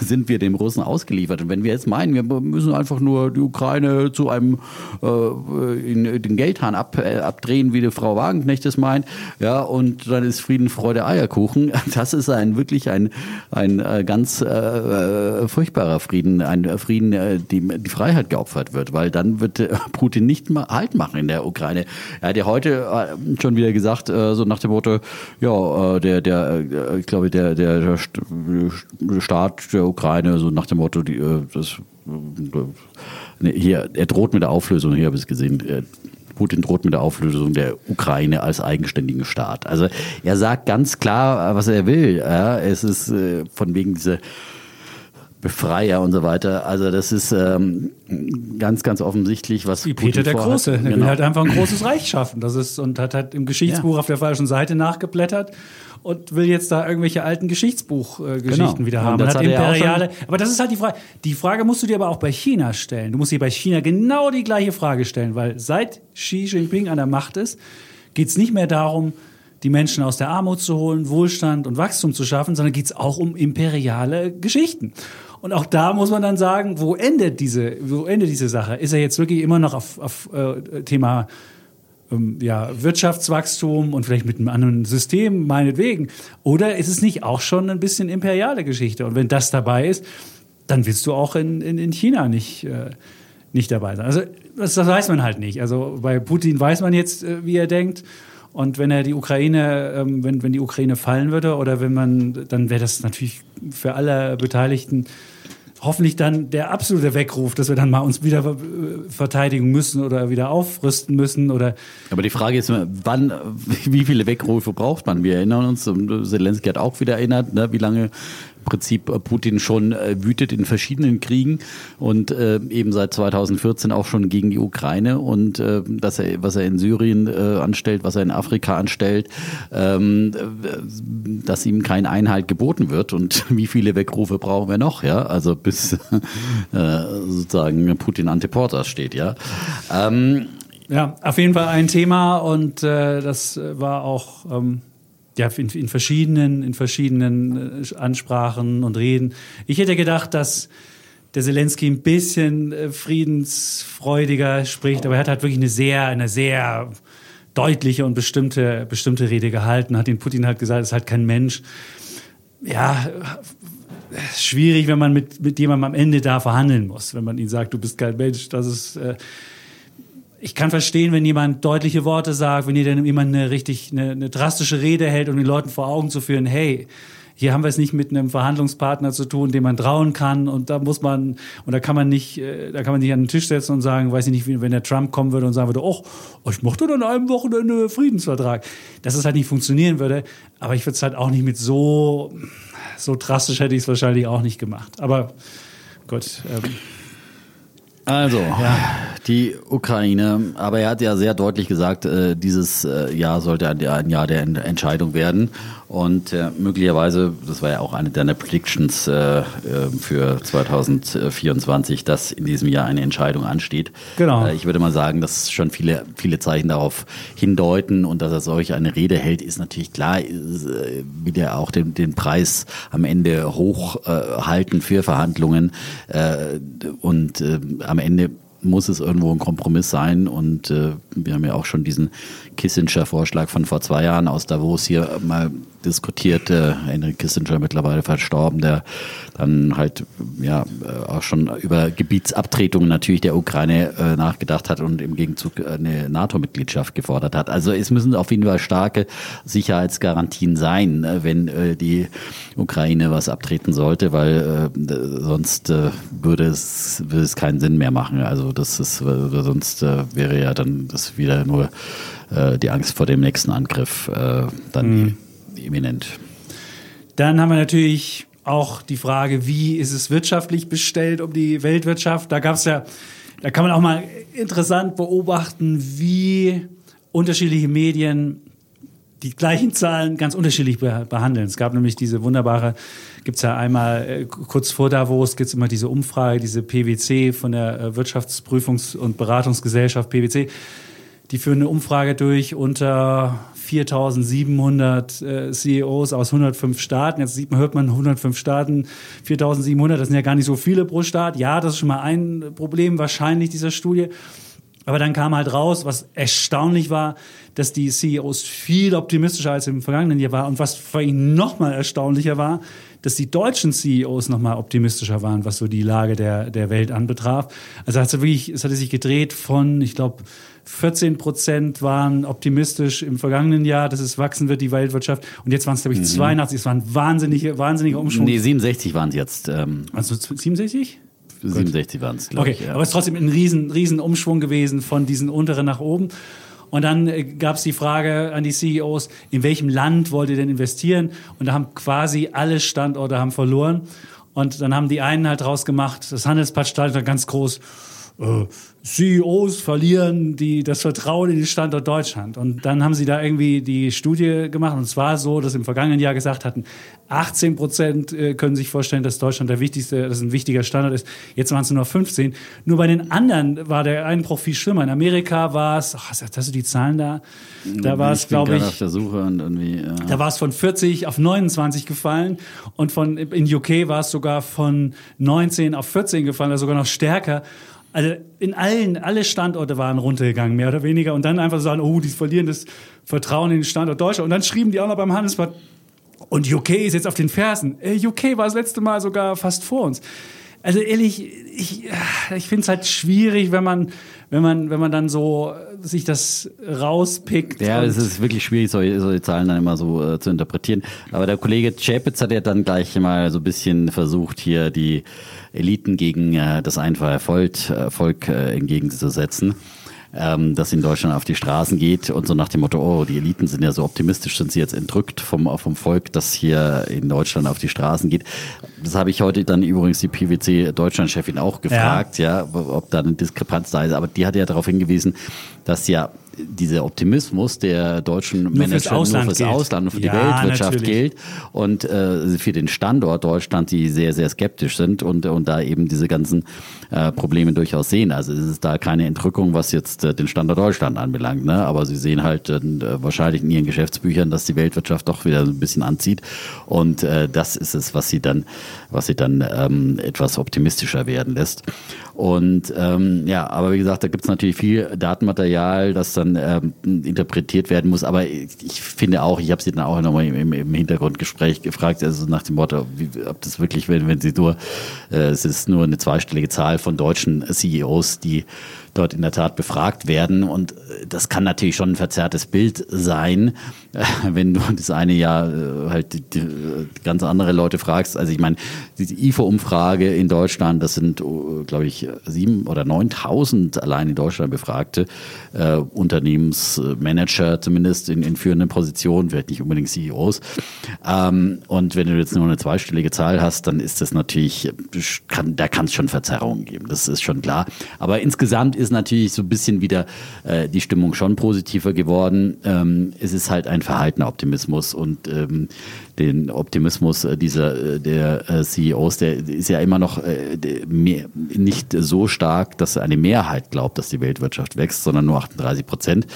sind wir dem Russen ausgeliefert. Und wenn wir jetzt meinen, wir müssen einfach nur die Ukraine zu einem äh, in, den Geldhahn ab, äh, abdrehen, wie die Frau Wagenknecht es meint, ja, und dann ist Frieden, Freude, Eierkuchen. [laughs] Das ist ein wirklich ein, ein äh, ganz äh, furchtbarer Frieden, ein Frieden, äh, dem die Freiheit geopfert wird, weil dann wird äh, [laughs] Putin nicht mal Halt machen in der Ukraine. Er hat ja heute äh, schon wieder gesagt, äh, so nach dem Motto, ja, der, der, ich glaube, der, der, Staat der Ukraine, so nach dem Motto, die, das äh, hier, er droht mit der Auflösung, hier habe ich es gesehen, Putin droht mit der Auflösung der Ukraine als eigenständigen Staat. Also er sagt ganz klar, was er will. Es ist von wegen dieser Befreier und so weiter. Also das ist ähm, ganz, ganz offensichtlich, was Wie Peter der Große. Der genau. will halt einfach ein großes Reich schaffen. Das ist und hat halt im Geschichtsbuch ja. auf der falschen Seite nachgeblättert und will jetzt da irgendwelche alten Geschichtsbuchgeschichten genau. wieder haben. Das hat imperiale. Aber das ist halt die Frage. Die Frage musst du dir aber auch bei China stellen. Du musst dir bei China genau die gleiche Frage stellen, weil seit Xi Jinping an der Macht ist, geht es nicht mehr darum, die Menschen aus der Armut zu holen, Wohlstand und Wachstum zu schaffen, sondern geht es auch um imperiale Geschichten. Und auch da muss man dann sagen, wo endet diese, wo endet diese Sache? Ist er jetzt wirklich immer noch auf, auf äh, Thema ähm, ja, Wirtschaftswachstum und vielleicht mit einem anderen System, meinetwegen. Oder ist es nicht auch schon ein bisschen imperiale Geschichte? Und wenn das dabei ist, dann willst du auch in, in, in China nicht, äh, nicht dabei sein. Also das, das, weiß man halt nicht. Also bei Putin weiß man jetzt, äh, wie er denkt. Und wenn er die Ukraine, ähm, wenn, wenn die Ukraine fallen würde oder wenn man, dann wäre das natürlich für alle Beteiligten hoffentlich dann der absolute Weckruf, dass wir dann mal uns wieder äh, verteidigen müssen oder wieder aufrüsten müssen oder. Aber die Frage ist, wann, wie viele Weckrufe braucht man? Wir erinnern uns, Zelensky hat auch wieder erinnert, ne, wie lange Prinzip äh, Putin schon äh, wütet in verschiedenen Kriegen und äh, eben seit 2014 auch schon gegen die Ukraine und dass er, was er in Syrien anstellt, was er in Afrika anstellt, ähm, dass ihm kein Einhalt geboten wird und [laughs] wie viele Weckrufe brauchen wir noch, ja, also bis [laughs] sozusagen Putin ante Portas steht, ja. Ähm, ja, auf jeden Fall ein Thema und äh, das war auch ähm, ja, in, in, verschiedenen, in verschiedenen äh, Ansprachen und Reden. Ich hätte gedacht, dass der Zelensky ein bisschen äh, friedensfreudiger spricht, aber er hat halt wirklich eine sehr, eine sehr deutliche und bestimmte, bestimmte Rede gehalten, hat den Putin halt gesagt, es ist halt kein Mensch. Ja, schwierig, wenn man mit, mit jemandem am Ende da verhandeln muss, wenn man ihn sagt, du bist kein Mensch, das ist, äh, ich kann verstehen, wenn jemand deutliche Worte sagt, wenn jemand eine richtig eine, eine drastische Rede hält, um den Leuten vor Augen zu führen, hey, hier haben wir es nicht mit einem Verhandlungspartner zu tun, dem man trauen kann und da muss man und da kann man nicht, äh, da kann man nicht an den Tisch setzen und sagen, weiß ich nicht, wenn der Trump kommen würde und sagen würde, oh, ich mochte dann einem Wochenende Friedensvertrag, dass es halt nicht funktionieren würde. Aber ich würde es halt auch nicht mit so so drastisch hätte ich es wahrscheinlich auch nicht gemacht. Aber gut. Ähm, also, ja. die Ukraine, aber er hat ja sehr deutlich gesagt, äh, dieses äh, Jahr sollte ein, ein Jahr der Entscheidung werden. Und äh, möglicherweise, das war ja auch eine deiner Predictions äh, äh für 2024, dass in diesem Jahr eine Entscheidung ansteht. Genau. Äh, ich würde mal sagen, dass schon viele, viele Zeichen darauf hindeuten und dass er solch eine Rede hält, ist natürlich klar, äh, will er auch den, den Preis am Ende hochhalten für Verhandlungen. Äh, und äh, am Ende muss es irgendwo ein Kompromiss sein. Und äh, wir haben ja auch schon diesen Kissinger-Vorschlag von vor zwei Jahren aus Davos hier mal diskutiert. Äh, Henry Kissinger mittlerweile verstorben, der dann halt ja auch schon über Gebietsabtretungen natürlich der Ukraine äh, nachgedacht hat und im Gegenzug eine NATO-Mitgliedschaft gefordert hat. Also es müssen auf jeden Fall starke Sicherheitsgarantien sein, äh, wenn äh, die Ukraine was abtreten sollte, weil äh, sonst äh, würde es würde es keinen Sinn mehr machen. Also das ist sonst wäre ja dann das wieder nur äh, die Angst vor dem nächsten Angriff äh, dann mhm. Imminent. Dann haben wir natürlich auch die Frage, wie ist es wirtschaftlich bestellt um die Weltwirtschaft? Da gab es ja, da kann man auch mal interessant beobachten, wie unterschiedliche Medien die gleichen Zahlen ganz unterschiedlich behandeln. Es gab nämlich diese wunderbare, gibt's ja einmal äh, kurz vor Davos, gibt's immer diese Umfrage, diese PwC von der äh, Wirtschaftsprüfungs- und Beratungsgesellschaft PwC. Die führen eine Umfrage durch unter 4700 äh, CEOs aus 105 Staaten. Jetzt sieht man, hört man 105 Staaten, 4700, das sind ja gar nicht so viele pro Staat. Ja, das ist schon mal ein Problem wahrscheinlich dieser Studie. Aber dann kam halt raus, was erstaunlich war, dass die CEOs viel optimistischer als im vergangenen Jahr waren. Und was für ihn noch mal erstaunlicher war, dass die deutschen CEOs noch mal optimistischer waren, was so die Lage der, der Welt anbetraf. Also hat es wirklich, es hatte sich gedreht von, ich glaube, 14 Prozent waren optimistisch im vergangenen Jahr, dass es wachsen wird, die Weltwirtschaft. Und jetzt waren es, glaube ich, 82. Mhm. Es war ein wahnsinniger, wahnsinniger Umschwung. Nee, 67 waren es jetzt. Ähm also 67? 67 waren es, glaube okay. ich. Ja. Aber es ist trotzdem ein riesen, riesen Umschwung gewesen von diesen unteren nach oben. Und dann äh, gab es die Frage an die CEOs, in welchem Land wollt ihr denn investieren? Und da haben quasi alle Standorte haben verloren. Und dann haben die einen halt rausgemacht, das Handelsblatt stand da ganz groß, äh, CEOs verlieren die, das Vertrauen in den Standort Deutschland. Und dann haben sie da irgendwie die Studie gemacht. Und zwar so, dass im vergangenen Jahr gesagt hatten, 18 Prozent äh, können sich vorstellen, dass Deutschland der wichtigste, dass ein wichtiger Standort ist. Jetzt waren es nur noch 15. Nur bei den anderen war der Einbruch viel schlimmer. In Amerika war es, ach, hast du die Zahlen da? Da war es, glaube ich. Auf der Suche und irgendwie, ja. Da war es von 40 auf 29 gefallen. Und von, in UK war es sogar von 19 auf 14 gefallen, also sogar noch stärker. Also in allen, alle Standorte waren runtergegangen, mehr oder weniger. Und dann einfach sagen, oh, die verlieren das Vertrauen in den Standort Deutschland. Und dann schrieben die auch noch beim Handelsblatt, und UK ist jetzt auf den Fersen. Äh, UK war das letzte Mal sogar fast vor uns. Also ehrlich, ich, ich finde es halt schwierig, wenn man, wenn man, wenn man dann so sich das rauspickt. Ja, es ist wirklich schwierig, solche, solche Zahlen dann immer so äh, zu interpretieren. Aber der Kollege Chapitz hat ja dann gleich mal so ein bisschen versucht, hier die Eliten gegen äh, das einfache Volk, äh, Volk äh, entgegenzusetzen ähm, das in Deutschland auf die Straßen geht und so nach dem Motto, oh, die Eliten sind ja so optimistisch, sind sie jetzt entrückt vom, vom Volk, das hier in Deutschland auf die Straßen geht. Das habe ich heute dann übrigens die PwC Deutschland-Chefin auch gefragt, ja. ja, ob da eine Diskrepanz da ist. Aber die hat ja darauf hingewiesen, dass ja dieser Optimismus der deutschen nur Manager fürs Ausland nur fürs Ausland, nur für ja, die Weltwirtschaft natürlich. gilt und äh, für den Standort Deutschland, die sehr, sehr skeptisch sind und, und da eben diese ganzen äh, Probleme durchaus sehen. Also es ist da keine Entrückung, was jetzt äh, den Standort Deutschland anbelangt, ne? aber sie sehen halt äh, wahrscheinlich in ihren Geschäftsbüchern, dass die Weltwirtschaft doch wieder ein bisschen anzieht und äh, das ist es, was sie dann, was sie dann ähm, etwas optimistischer werden lässt. Und ähm, ja, aber wie gesagt, da gibt es natürlich viel Datenmaterial, das dann ähm, interpretiert werden muss. Aber ich, ich finde auch, ich habe sie dann auch nochmal im, im Hintergrundgespräch gefragt, also nach dem Motto, wie, ob das wirklich, wenn, wenn sie nur, äh, es ist nur eine zweistellige Zahl von deutschen CEOs, die dort in der Tat befragt werden. Und äh, das kann natürlich schon ein verzerrtes Bild sein, wenn du das eine Jahr äh, halt ganz andere Leute fragst. Also ich meine, die IFO-Umfrage in Deutschland, das sind, oh, glaube ich, sieben oder neuntausend allein in Deutschland befragte äh, Unternehmensmanager, zumindest in, in führenden Positionen, vielleicht nicht unbedingt CEOs. Ähm, und wenn du jetzt nur eine zweistellige Zahl hast, dann ist das natürlich, kann, da kann es schon Verzerrungen geben. Das ist schon klar. Aber insgesamt ist ist natürlich so ein bisschen wieder äh, die Stimmung schon positiver geworden. Ähm, es ist halt ein verhaltener Optimismus und ähm, den Optimismus äh, dieser äh, der äh, CEOs, der ist ja immer noch mehr, nicht so stark, dass eine Mehrheit glaubt, dass die Weltwirtschaft wächst, sondern nur 38 Prozent.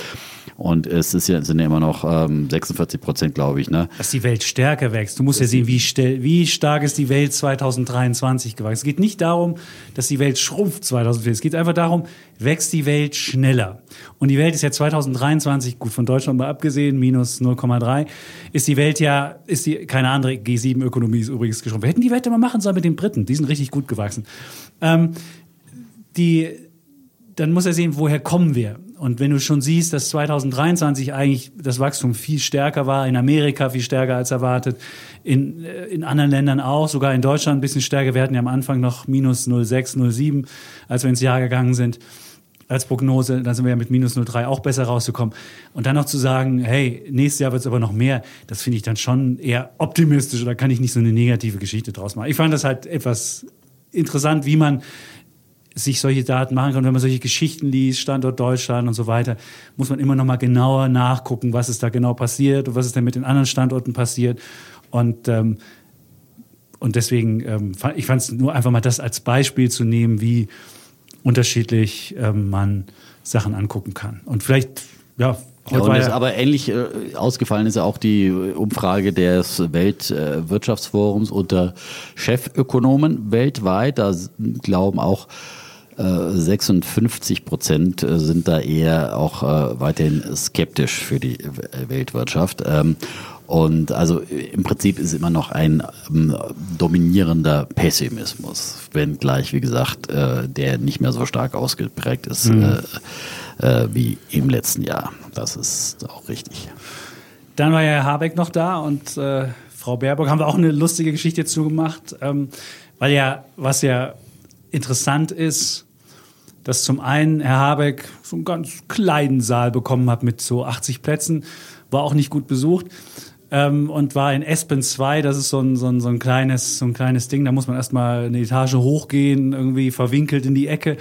Und es ist ja, sind ja immer noch ähm, 46 Prozent, glaube ich. Ne? Dass die Welt stärker wächst. Du musst ja sehen, wie, wie stark ist die Welt 2023 gewachsen. Es geht nicht darum, dass die Welt schrumpft 2024. Es geht einfach darum, wächst die Welt schneller. Und die Welt ist ja 2023, gut von Deutschland mal abgesehen, minus 0,3, ist die Welt ja, ist die, keine andere G7-Ökonomie ist übrigens geschrumpft. Wir hätten die Welt immer machen sollen mit den Briten. Die sind richtig gut gewachsen. Ähm, die, dann muss er sehen, woher kommen wir? Und wenn du schon siehst, dass 2023 eigentlich das Wachstum viel stärker war, in Amerika viel stärker als erwartet, in, äh, in anderen Ländern auch, sogar in Deutschland ein bisschen stärker. Wir hatten ja am Anfang noch minus 0,6, 0,7, als wir ins Jahr gegangen sind als Prognose, dann sind wir ja mit minus 0,3 auch besser rausgekommen. Und dann noch zu sagen, hey, nächstes Jahr wird es aber noch mehr, das finde ich dann schon eher optimistisch. Da kann ich nicht so eine negative Geschichte draus machen. Ich fand das halt etwas interessant, wie man sich solche Daten machen kann. Wenn man solche Geschichten liest, Standort Deutschland und so weiter, muss man immer noch mal genauer nachgucken, was ist da genau passiert und was ist denn mit den anderen Standorten passiert. Und ähm, und deswegen, ähm, ich fand es nur einfach mal das als Beispiel zu nehmen, wie unterschiedlich ähm, man Sachen angucken kann. Und vielleicht, ja, ja, und das, aber ähnlich äh, ausgefallen ist ja auch die Umfrage des Weltwirtschaftsforums unter Chefökonomen weltweit. Da glauben auch 56 äh, Prozent äh, sind da eher auch äh, weiterhin skeptisch für die Weltwirtschaft. Ähm, und also im Prinzip ist immer noch ein ähm, dominierender Pessimismus, wenngleich, wie gesagt, äh, der nicht mehr so stark ausgeprägt ist mhm. äh, äh, wie im letzten Jahr. Das ist auch richtig. Dann war ja Herr Habeck noch da und äh, Frau Baerbock haben wir auch eine lustige Geschichte dazu gemacht, ähm, weil ja, was ja interessant ist, dass zum einen Herr Habeck so einen ganz kleinen Saal bekommen hat mit so 80 Plätzen, war auch nicht gut besucht ähm, und war in Espen 2, das ist so ein, so, ein, so, ein kleines, so ein kleines Ding, da muss man erstmal eine Etage hochgehen, irgendwie verwinkelt in die Ecke.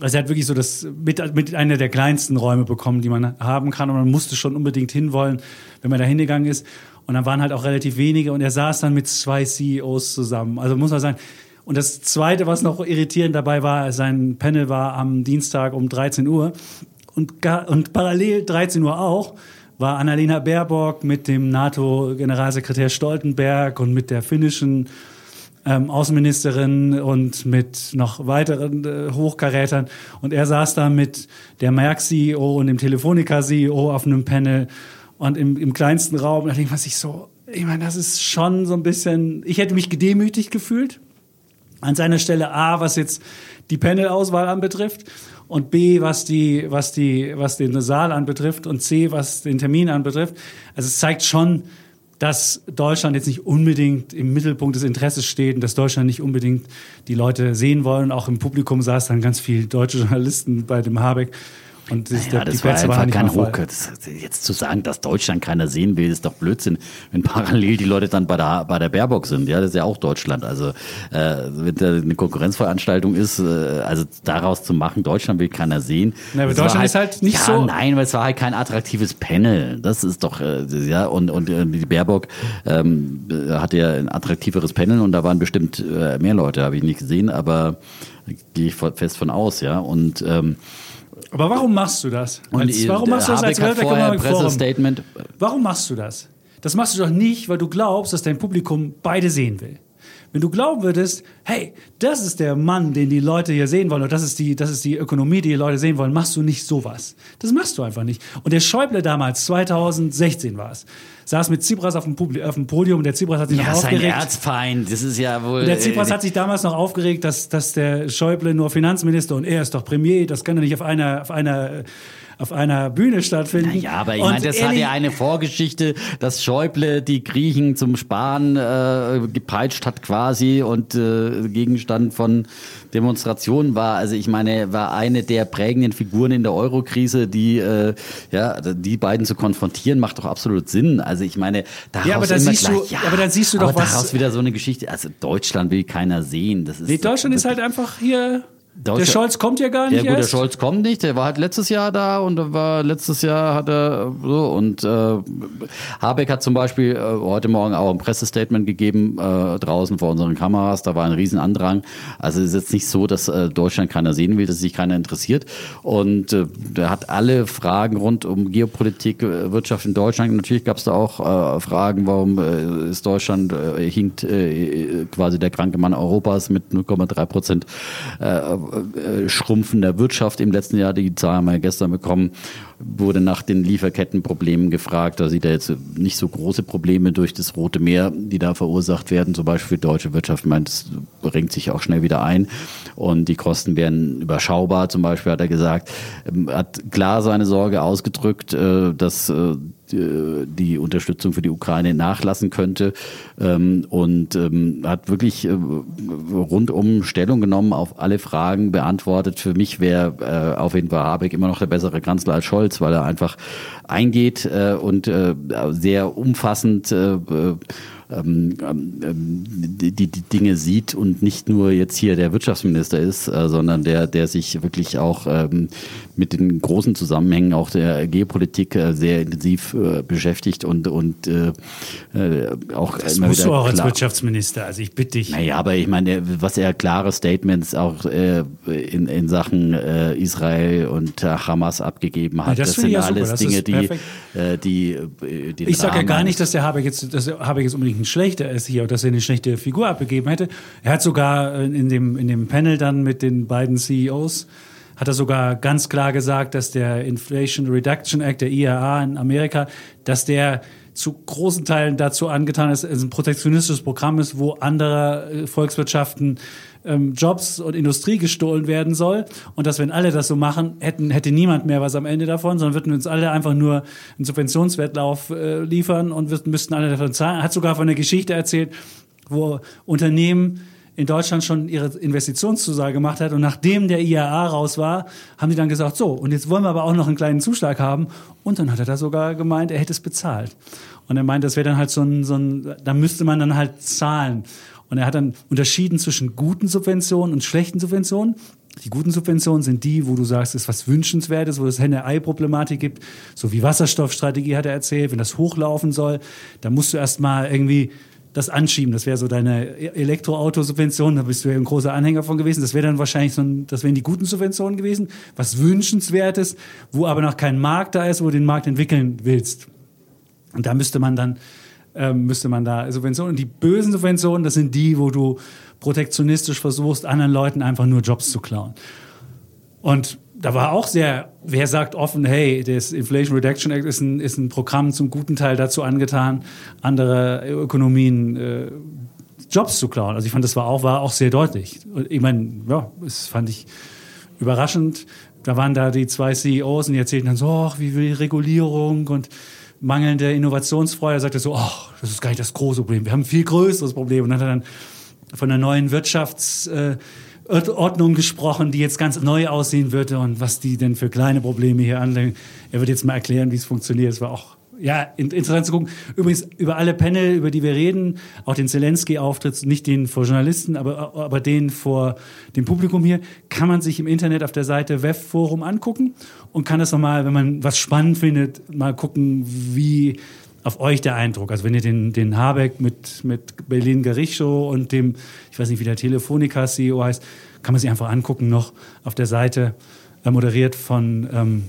Also er hat wirklich so das mit, mit einer der kleinsten Räume bekommen, die man haben kann und man musste schon unbedingt hinwollen, wenn man da hingegangen ist. Und dann waren halt auch relativ wenige und er saß dann mit zwei CEOs zusammen. Also muss man sagen, und das Zweite, was noch irritierend dabei war, sein Panel war am Dienstag um 13 Uhr und, gar, und parallel 13 Uhr auch war Annalena Baerbock mit dem NATO-Generalsekretär Stoltenberg und mit der finnischen ähm, Außenministerin und mit noch weiteren äh, Hochkarätern. Und er saß da mit der Merck-CEO und dem Telefonica-CEO auf einem Panel und im, im kleinsten Raum. Da denke ich, so, ich meine, das ist schon so ein bisschen, ich hätte mich gedemütigt gefühlt. An seiner Stelle A, was jetzt die Panel-Auswahl anbetrifft und B, was die, was die, was den Saal anbetrifft und C, was den Termin anbetrifft. Also es zeigt schon, dass Deutschland jetzt nicht unbedingt im Mittelpunkt des Interesses steht und dass Deutschland nicht unbedingt die Leute sehen wollen. Auch im Publikum saß dann ganz viel deutsche [laughs] Journalisten bei dem Habeck. Und das, naja, das war einfach kein Hoch. Jetzt zu sagen, dass Deutschland keiner sehen will, ist doch Blödsinn. Wenn parallel die Leute dann bei der, bei der Baerbock sind, ja, das ist ja auch Deutschland. Also äh, wenn da eine Konkurrenzveranstaltung ist, äh, also daraus zu machen, Deutschland will keiner sehen. Na, aber Deutschland halt, ist halt nicht ja, so. Nein, weil es war halt kein attraktives Panel. Das ist doch äh, ja und und äh, die Baerbock ähm, hatte ja ein attraktiveres Panel und da waren bestimmt äh, mehr Leute, habe ich nicht gesehen, aber gehe ich fest von aus, ja und ähm, aber warum machst du das? Als, warum machst du das als Pressestatement. Warum machst du das? Das machst du doch nicht, weil du glaubst, dass dein Publikum beide sehen will. Wenn du glauben würdest, hey, das ist der Mann, den die Leute hier sehen wollen, oder das ist die, das ist die Ökonomie, die die Leute sehen wollen, machst du nicht sowas. Das machst du einfach nicht. Und der Schäuble damals, 2016 war es, saß mit Tsipras auf dem, auf dem Podium. Der Tsipras hat sich ja, noch aufgeregt. Ja, sein Erzfeind, das ist ja wohl. Und der Tsipras äh, hat sich damals noch aufgeregt, dass, dass der Schäuble nur Finanzminister und er ist doch Premier. Das kann doch nicht auf einer, auf einer auf einer Bühne stattfinden. Ja, aber ich meine, das hat ja eine Vorgeschichte, dass Schäuble die Griechen zum Sparen äh, gepeitscht hat quasi und äh, Gegenstand von Demonstrationen war. Also ich meine, er war eine der prägenden Figuren in der Eurokrise, die äh, ja die beiden zu konfrontieren macht doch absolut Sinn. Also ich meine, daraus ja, aber dann siehst gleich, du, ja, aber dann siehst du doch was. Daraus wieder so eine Geschichte. Also Deutschland will keiner sehen. Das ist nee, Deutschland ist halt einfach hier der Scholz kommt ja gar nicht. Ja, gut, erst. der Scholz kommt nicht. Der war halt letztes Jahr da und war letztes Jahr hat er so und äh, Habeck hat zum Beispiel äh, heute Morgen auch ein Pressestatement gegeben äh, draußen vor unseren Kameras. Da war ein Riesenandrang. Also es ist jetzt nicht so, dass äh, Deutschland keiner sehen will, dass sich keiner interessiert. Und äh, der hat alle Fragen rund um Geopolitik, äh, Wirtschaft in Deutschland. Natürlich gab es da auch äh, Fragen, warum äh, ist Deutschland äh, hinkt äh, quasi der kranke Mann Europas mit 0,3 Prozent. Äh, äh, schrumpfender Wirtschaft im letzten Jahr, die Zahl haben wir gestern bekommen, wurde nach den Lieferkettenproblemen gefragt. Da sieht er jetzt nicht so große Probleme durch das Rote Meer, die da verursacht werden. Zum Beispiel für die deutsche Wirtschaft meint, es bringt sich auch schnell wieder ein und die Kosten werden überschaubar. Zum Beispiel hat er gesagt, ähm, hat klar seine Sorge ausgedrückt, äh, dass äh, die Unterstützung für die Ukraine nachlassen könnte ähm, und ähm, hat wirklich äh, rundum Stellung genommen, auf alle Fragen beantwortet. Für mich wäre äh, auf jeden Fall Habeck immer noch der bessere Kanzler als Scholz, weil er einfach eingeht äh, und äh, sehr umfassend äh, ähm, ähm, die, die, Dinge sieht und nicht nur jetzt hier der Wirtschaftsminister ist, äh, sondern der, der sich wirklich auch ähm, mit den großen Zusammenhängen auch der Geopolitik äh, sehr intensiv äh, beschäftigt und, und äh, äh auch das immer musst wieder du auch als Wirtschaftsminister, also ich bitte dich. Naja, aber ich meine, was er klare Statements auch äh, in, in Sachen Israel und Hamas abgegeben hat, ja, das, das sind ja alles Dinge, die, die äh, Ich sage ja gar nicht, dass der Habeck jetzt, dass der Habeck jetzt unbedingt ein schlechter ist hier dass er eine schlechte Figur abgegeben hätte. Er hat sogar in dem, in dem Panel dann mit den beiden CEOs hat er sogar ganz klar gesagt, dass der Inflation Reduction Act, der IRA in Amerika, dass der zu großen Teilen dazu angetan ist, es ein protektionistisches Programm ist, wo andere äh, Volkswirtschaften ähm, Jobs und Industrie gestohlen werden soll. Und dass, wenn alle das so machen, hätten, hätte niemand mehr was am Ende davon, sondern würden uns alle einfach nur einen Subventionswettlauf äh, liefern und müssten alle davon zahlen. Er hat sogar von einer Geschichte erzählt, wo Unternehmen in Deutschland schon ihre Investitionszusage gemacht hat und nachdem der IAA raus war, haben die dann gesagt, so, und jetzt wollen wir aber auch noch einen kleinen Zuschlag haben. Und dann hat er da sogar gemeint, er hätte es bezahlt. Und er meint, das wäre dann halt so ein, so ein, da müsste man dann halt zahlen. Und er hat dann unterschieden zwischen guten Subventionen und schlechten Subventionen. Die guten Subventionen sind die, wo du sagst, es ist was Wünschenswertes, wo es Henne-Ei-Problematik gibt. So wie Wasserstoffstrategie hat er erzählt, wenn das hochlaufen soll, dann musst du erst mal irgendwie das anschieben. Das wäre so deine Elektroautosubvention, da bist du ja ein großer Anhänger von gewesen. Das wäre dann wahrscheinlich so ein, das wären die guten Subventionen gewesen, was wünschenswertes, wo aber noch kein Markt da ist, wo du den Markt entwickeln willst. Und da müsste man dann ähm, müsste man da Subventionen. Und die bösen Subventionen, das sind die, wo du protektionistisch versuchst, anderen Leuten einfach nur Jobs zu klauen. Und da war auch sehr, wer sagt offen, hey, das Inflation Reduction Act ist ein, ist ein Programm zum guten Teil dazu angetan, andere Ökonomien äh, Jobs zu klauen. Also ich fand, das war auch, war auch sehr deutlich. Ich meine, ja, das fand ich überraschend. Da waren da die zwei CEOs und die erzählten dann so, ach, wie will Regulierung und mangelnde Innovationsfreude. Er sagte so, ach, das ist gar nicht das große Problem. Wir haben ein viel größeres Problem. Und dann hat er dann von der neuen Wirtschafts- äh, Ordnung gesprochen, die jetzt ganz neu aussehen würde und was die denn für kleine Probleme hier anlegen. Er wird jetzt mal erklären, wie es funktioniert. Es war auch ja, interessant zu gucken. Übrigens, über alle Panel, über die wir reden, auch den Zelensky-Auftritt, nicht den vor Journalisten, aber, aber den vor dem Publikum hier, kann man sich im Internet auf der Seite Webforum angucken und kann das nochmal, wenn man was spannend findet, mal gucken, wie auf euch der Eindruck? Also wenn ihr den, den Habeck mit, mit Berlin Gericho und dem, ich weiß nicht, wie der Telefonica-CEO heißt, kann man sich einfach angucken noch auf der Seite, äh, moderiert von ähm,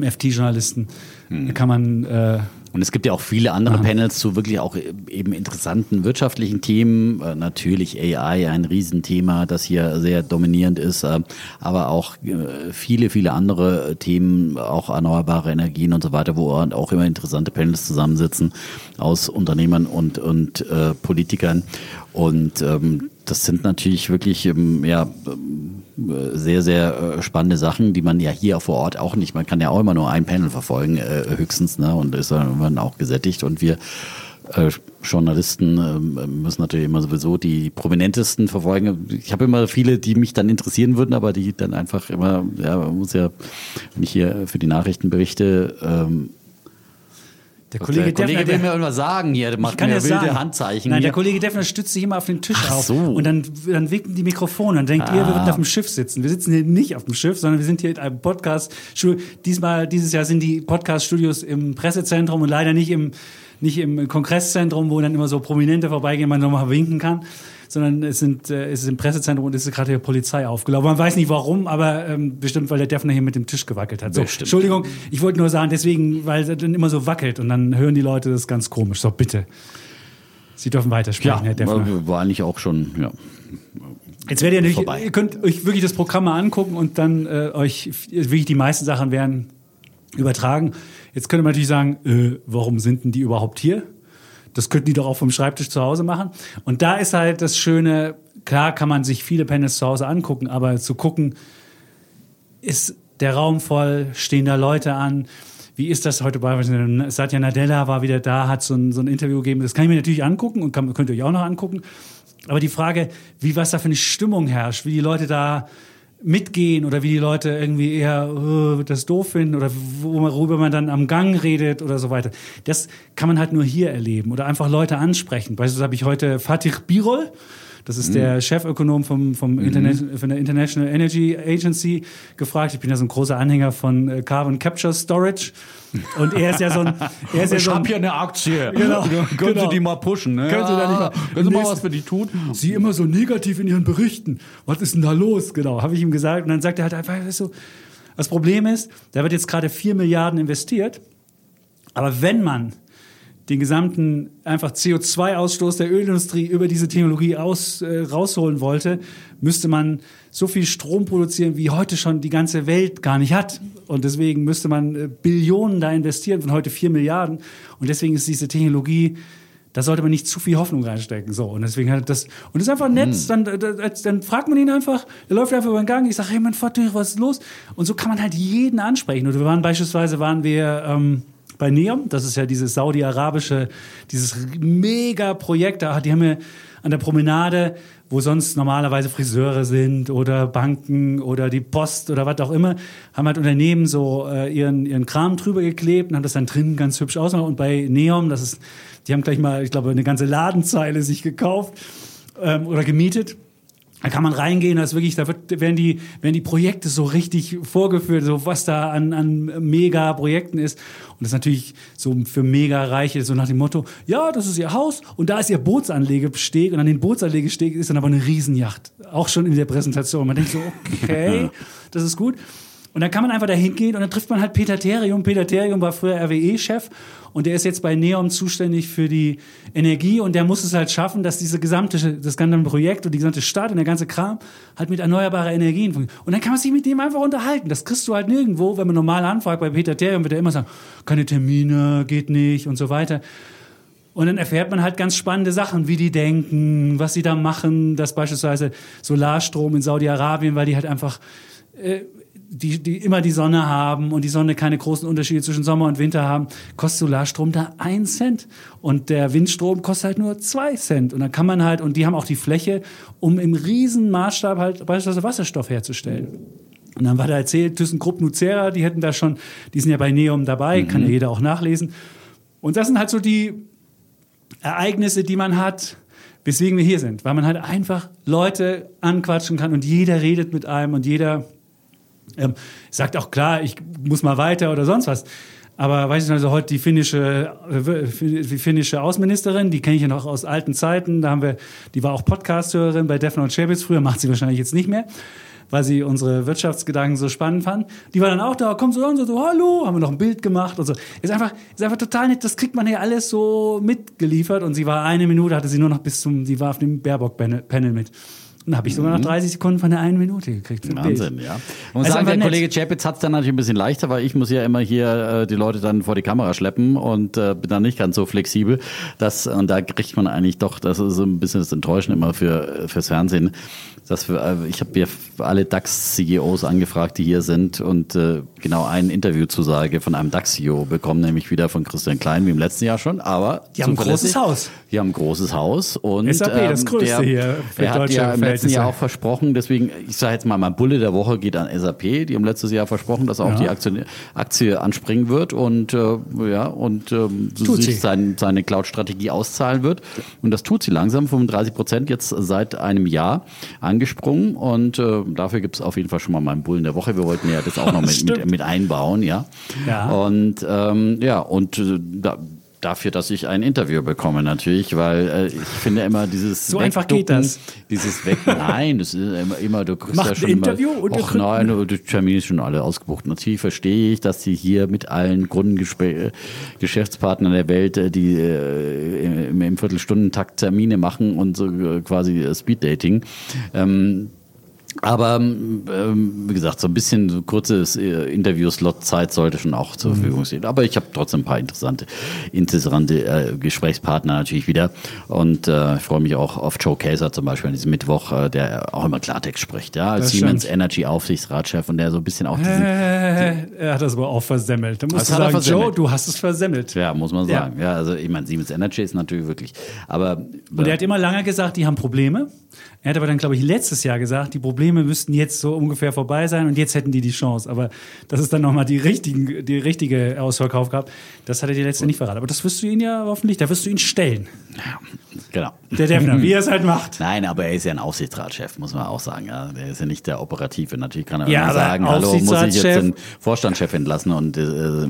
FT-Journalisten. Mhm. Kann man äh, und es gibt ja auch viele andere Aha. Panels zu wirklich auch eben interessanten wirtschaftlichen Themen. Äh, natürlich AI, ein Riesenthema, das hier sehr dominierend ist, äh, aber auch äh, viele, viele andere Themen, auch erneuerbare Energien und so weiter, wo auch immer interessante Panels zusammensitzen aus Unternehmern und, und Politikern. Und ähm, das sind natürlich wirklich ähm, ja, sehr, sehr äh, spannende Sachen, die man ja hier vor Ort auch nicht, man kann ja auch immer nur ein Panel verfolgen, äh, höchstens, ne, und ist dann auch gesättigt und wir äh, Journalisten äh, müssen natürlich immer sowieso die prominentesten verfolgen. Ich habe immer viele, die mich dann interessieren würden, aber die dann einfach immer, ja, man muss ja, wenn ich hier für die Nachrichten berichte, ähm, der Kollege, der Kollege Defner, will mir irgendwas sagen hier, der macht mir wilde sagen. Handzeichen. Nein, der Kollege Defner stützt sich immer auf den Tisch Ach auf. So. Und dann, dann winken die Mikrofone und denkt ah. ihr, wir würden auf dem Schiff sitzen. Wir sitzen hier nicht auf dem Schiff, sondern wir sind hier in einem Podcast. Diesmal, dieses Jahr sind die Podcast-Studios im Pressezentrum und leider nicht im, nicht im Kongresszentrum, wo dann immer so Prominente vorbeigehen, man nochmal winken kann sondern es, sind, äh, es ist im Pressezentrum und es ist gerade die Polizei aufgelaufen. Man weiß nicht warum, aber ähm, bestimmt, weil der Defner hier mit dem Tisch gewackelt hat. So, Entschuldigung, ich wollte nur sagen, deswegen, weil er dann immer so wackelt und dann hören die Leute das ganz komisch. So, bitte. Sie dürfen weitersprechen, ja, Herr Defner. War eigentlich auch schon, ja. Jetzt werdet ihr nicht, vorbei. ihr könnt euch wirklich das Programm mal angucken und dann äh, euch wirklich die meisten Sachen werden übertragen. Jetzt könnte man natürlich sagen, äh, warum sind denn die überhaupt hier? Das könnten die doch auch vom Schreibtisch zu Hause machen. Und da ist halt das Schöne, klar kann man sich viele Panels zu Hause angucken, aber zu gucken, ist der Raum voll, stehen da Leute an, wie ist das heute bei Satya Nadella war wieder da, hat so ein, so ein Interview gegeben. Das kann ich mir natürlich angucken und kann, könnt ihr euch auch noch angucken. Aber die Frage, wie was da für eine Stimmung herrscht, wie die Leute da mitgehen oder wie die Leute irgendwie eher uh, das doof finden oder worüber man dann am Gang redet oder so weiter. Das kann man halt nur hier erleben oder einfach Leute ansprechen. Beispielsweise habe ich heute Fatih Birol, das ist mhm. der Chefökonom vom, vom mhm. Internet, von der International Energy Agency gefragt. Ich bin ja so ein großer Anhänger von äh, Carbon Capture Storage. Und er ist ja so ein. Er ist ja ich so habe hier eine Aktie. Genau. [laughs] Können genau. Sie die mal pushen? Ne? Können Sie da nicht mal. Können Sie mal was für die tun? Sie immer so negativ in Ihren Berichten. Was ist denn da los? Genau, habe ich ihm gesagt. Und dann sagt er halt einfach so. Das Problem ist, da wird jetzt gerade 4 Milliarden investiert. Aber wenn man den gesamten einfach CO2-Ausstoß der Ölindustrie über diese Technologie aus, äh, rausholen wollte, müsste man so viel Strom produzieren, wie heute schon die ganze Welt gar nicht hat. Und deswegen müsste man äh, Billionen da investieren, von heute vier Milliarden. Und deswegen ist diese Technologie, da sollte man nicht zu viel Hoffnung reinstecken. So und deswegen hat das und das ist einfach nett. Mhm. Dann, dann, dann fragt man ihn einfach. Er läuft einfach über den Gang. Ich sage, hey, mein Vater, was ist los? Und so kann man halt jeden ansprechen. Und wir waren beispielsweise waren wir ähm, bei Neom, das ist ja dieses saudi-arabische, dieses Mega-Projekt, da, die haben wir an der Promenade, wo sonst normalerweise Friseure sind oder Banken oder die Post oder was auch immer, haben halt Unternehmen so äh, ihren, ihren Kram drüber geklebt und haben das dann drin ganz hübsch ausgemacht. Und bei Neom, das ist, die haben gleich mal, ich glaube, eine ganze Ladenzeile sich gekauft ähm, oder gemietet da kann man reingehen, da ist wirklich, da wird, werden die, werden die Projekte so richtig vorgeführt, so was da an, an Mega-Projekten ist. Und das ist natürlich so für Mega-Reiche, so nach dem Motto, ja, das ist ihr Haus und da ist ihr Bootsanlegesteg und an den Bootsanlegesteg ist dann aber eine Riesenjacht. Auch schon in der Präsentation. Man denkt so, okay, [laughs] das ist gut. Und dann kann man einfach da hingehen und dann trifft man halt Peter Therium. Peter Therium war früher RWE-Chef und der ist jetzt bei Neom zuständig für die Energie und der muss es halt schaffen, dass diese gesamte, das ganze Projekt und die gesamte Stadt und der ganze Kram halt mit erneuerbarer Energien funktioniert. Und dann kann man sich mit dem einfach unterhalten. Das kriegst du halt nirgendwo, wenn man normal anfragt bei Peter Therium, wird er immer sagen, keine Termine, geht nicht und so weiter. Und dann erfährt man halt ganz spannende Sachen, wie die denken, was sie da machen, dass beispielsweise Solarstrom in Saudi-Arabien, weil die halt einfach äh, die, die immer die Sonne haben und die Sonne keine großen Unterschiede zwischen Sommer und Winter haben, kostet Solarstrom da ein Cent. Und der Windstrom kostet halt nur zwei Cent. Und dann kann man halt, und die haben auch die Fläche, um im Riesenmaßstab halt beispielsweise Wasserstoff herzustellen. Und dann war da erzählt, ThyssenKrupp Nucera, die hätten da schon, die sind ja bei Neum dabei, mhm. kann ja jeder auch nachlesen. Und das sind halt so die Ereignisse, die man hat, weswegen wir hier sind. Weil man halt einfach Leute anquatschen kann und jeder redet mit einem und jeder ähm, sagt auch klar, ich muss mal weiter oder sonst was. Aber weiß ich also heute die finnische, äh, die finnische Außenministerin, die kenne ich ja noch aus alten Zeiten. Da haben wir, die war auch Podcast-Hörerin bei Defner und Schäbitz. Früher macht sie wahrscheinlich jetzt nicht mehr, weil sie unsere Wirtschaftsgedanken so spannend fand. Die war dann auch da, kommt so und so, so, hallo, haben wir noch ein Bild gemacht und so. Ist einfach, ist einfach total nett. Das kriegt man ja alles so mitgeliefert. Und sie war eine Minute, hatte sie nur noch bis zum, sie war auf dem Baerbock-Panel mit. Dann habe ich sogar noch 30 mhm. Sekunden von der einen Minute gekriegt. Wahnsinn, Bild. ja. Muss also sagen, der nett. Kollege Chapitz hat es dann natürlich ein bisschen leichter, weil ich muss ja immer hier äh, die Leute dann vor die Kamera schleppen und äh, bin dann nicht ganz so flexibel. Das, und da kriegt man eigentlich doch, das ist so ein bisschen das Enttäuschen immer für, fürs Fernsehen. Dass wir, äh, ich habe hier alle DAX-CEOs angefragt, die hier sind und äh, genau ein Interviewzusage von einem DAX-CEO bekommen, nämlich wieder von Christian Klein, wie im letzten Jahr schon. Aber die haben ein großes Haus. Die haben ein großes Haus und SAP, ähm, das größte der, hier. Für er hat ja im letzten Jahr auch versprochen, deswegen, ich sage jetzt mal, mein Bulle der Woche geht an SAP. Die haben letztes Jahr versprochen, dass auch ja. die Aktie, Aktie anspringen wird und äh, ja und ähm, sich sein, seine Cloud-Strategie auszahlen wird. Und das tut sie langsam, 35 Prozent jetzt seit einem Jahr angesprungen und äh, dafür gibt es auf jeden Fall schon mal meinen Bullen der Woche. Wir wollten ja das auch noch [laughs] mit, mit, mit, einbauen, ja. ja. Und ähm, ja, und äh, da, dafür, dass ich ein Interview bekomme, natürlich, weil äh, ich finde immer dieses so einfach geht das. Dieses Weg, [laughs] nein, das ist immer, immer du kriegst Macht ja schon ein Interview immer, und och, nein, die Termine sind schon alle ausgebucht. Natürlich verstehe ich, dass sie hier mit allen Grundgeschäftspartnern der Welt, äh, die äh, im, im Viertelstundentakt Termine machen und so äh, quasi Speeddating. Ähm, aber ähm, wie gesagt, so ein bisschen so kurzes äh, Interview-Slot-Zeit sollte schon auch zur mhm. Verfügung stehen. Aber ich habe trotzdem ein paar interessante, interessante äh, Gesprächspartner natürlich wieder. Und äh, ich freue mich auch auf Joe Kaser zum Beispiel an diesem Mittwoch, äh, der auch immer Klartext spricht. Ja, als Siemens. Energy Aufsichtsratschef und der so ein bisschen auch diesen. Äh, er hat das aber auch versemmelt. Da musst du sagen, Joe, du hast es versemmelt. Ja, muss man sagen. Ja, ja also ich meine, Siemens Energy ist natürlich wirklich. Aber. Und er hat immer lange gesagt, die haben Probleme. Er hat aber dann, glaube ich, letztes Jahr gesagt, die Probleme müssten jetzt so ungefähr vorbei sein und jetzt hätten die die Chance. Aber dass es dann nochmal die, richtigen, die richtige Ausverkauf gab, das hat er dir letztendlich nicht verraten. Aber das wirst du ihn ja hoffentlich, da wirst du ihn stellen. Ja, genau. Der Defner, wie er es halt macht. Nein, aber er ist ja ein Aufsichtsratschef, muss man auch sagen. Ja. Der ist ja nicht der Operative. Natürlich kann er Ja, sagen, hallo, muss ich jetzt den Vorstandschef entlassen und äh,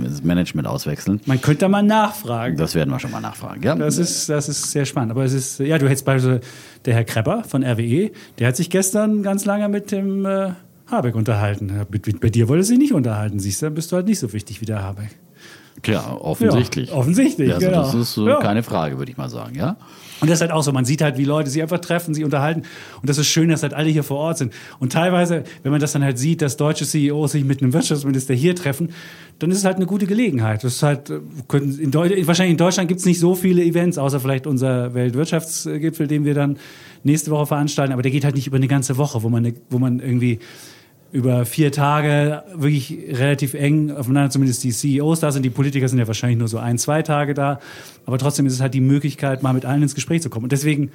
das Management auswechseln. Man könnte da mal nachfragen. Das werden wir schon mal nachfragen. Ja, Das ist, das ist sehr spannend. Aber es ist, ja, du hättest beispielsweise der Herr Krepper von RWE, der hat sich gestern ganz lange mit dem äh, Habeck unterhalten. Bei dir wollte er sich nicht unterhalten, siehst du, dann bist du halt nicht so wichtig wie der Habeck. Klar, offensichtlich. Ja, offensichtlich, Ja, also genau. Das ist äh, Ja. keine Frage, würde ich mal sagen. Ja. Und das ist halt auch so, man sieht halt, wie Leute sich einfach treffen, sich unterhalten. Und das ist schön, dass halt alle hier vor Ort sind. Und teilweise, wenn man das dann halt sieht, dass deutsche CEOs sich mit einem Wirtschaftsminister hier treffen, dann ist es halt eine gute Gelegenheit. Das ist halt, äh, in wahrscheinlich in Deutschland gibt es nicht so viele Events, außer vielleicht unser Weltwirtschaftsgipfel, den wir dann nächste Woche veranstalten. Aber der geht halt nicht über eine ganze Woche, wo man, wo man irgendwie über vier Tage wirklich relativ eng aufeinander, zumindest die CEOs da sind. Die Politiker sind ja wahrscheinlich nur so ein, zwei Tage da. Aber trotzdem ist es halt die Möglichkeit, mal mit allen ins Gespräch zu kommen. Und deswegen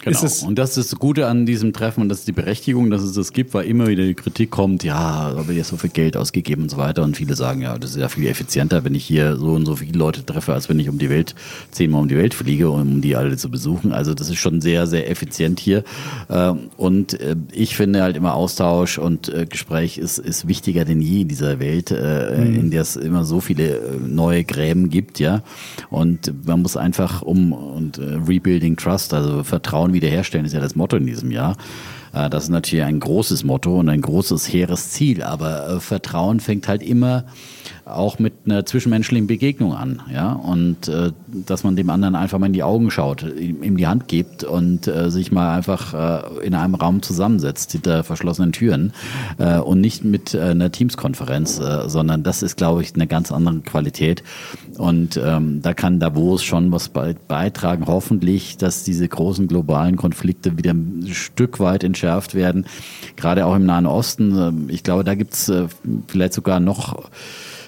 Genau. und das ist das Gute an diesem Treffen und das ist die Berechtigung, dass es das gibt, weil immer wieder die Kritik kommt, ja, aber ihr so viel Geld ausgegeben und so weiter. Und viele sagen, ja, das ist ja viel effizienter, wenn ich hier so und so viele Leute treffe, als wenn ich um die Welt, zehnmal um die Welt fliege, um die alle zu besuchen. Also das ist schon sehr, sehr effizient hier. Ähm, Und äh, ich finde halt immer Austausch und äh, Gespräch ist, ist wichtiger denn je in dieser Welt, äh, in der es immer so viele neue Gräben gibt, ja. Und man muss einfach um und Rebuilding Trust, also Vertrauen wiederherstellen, ist ja das Motto in diesem Jahr. Äh, Das ist natürlich ein großes Motto und ein großes, hehres Ziel, aber äh, Vertrauen fängt halt immer auch mit einer zwischenmenschlichen Begegnung an, ja, und äh, dass man dem anderen einfach mal in die Augen schaut, ihm ihm die Hand gibt und äh, sich mal einfach äh, in einem Raum zusammensetzt hinter verschlossenen Türen äh, und nicht mit äh, einer Teamskonferenz, äh, sondern das ist, glaube ich, eine ganz andere Qualität und ähm, da kann Davos schon was bei, beitragen, hoffentlich, dass diese großen globalen Konflikte wieder ein Stück weit entschärft werden, gerade auch im Nahen Osten. Ähm, Ich glaube, da gibt's äh, vielleicht sogar noch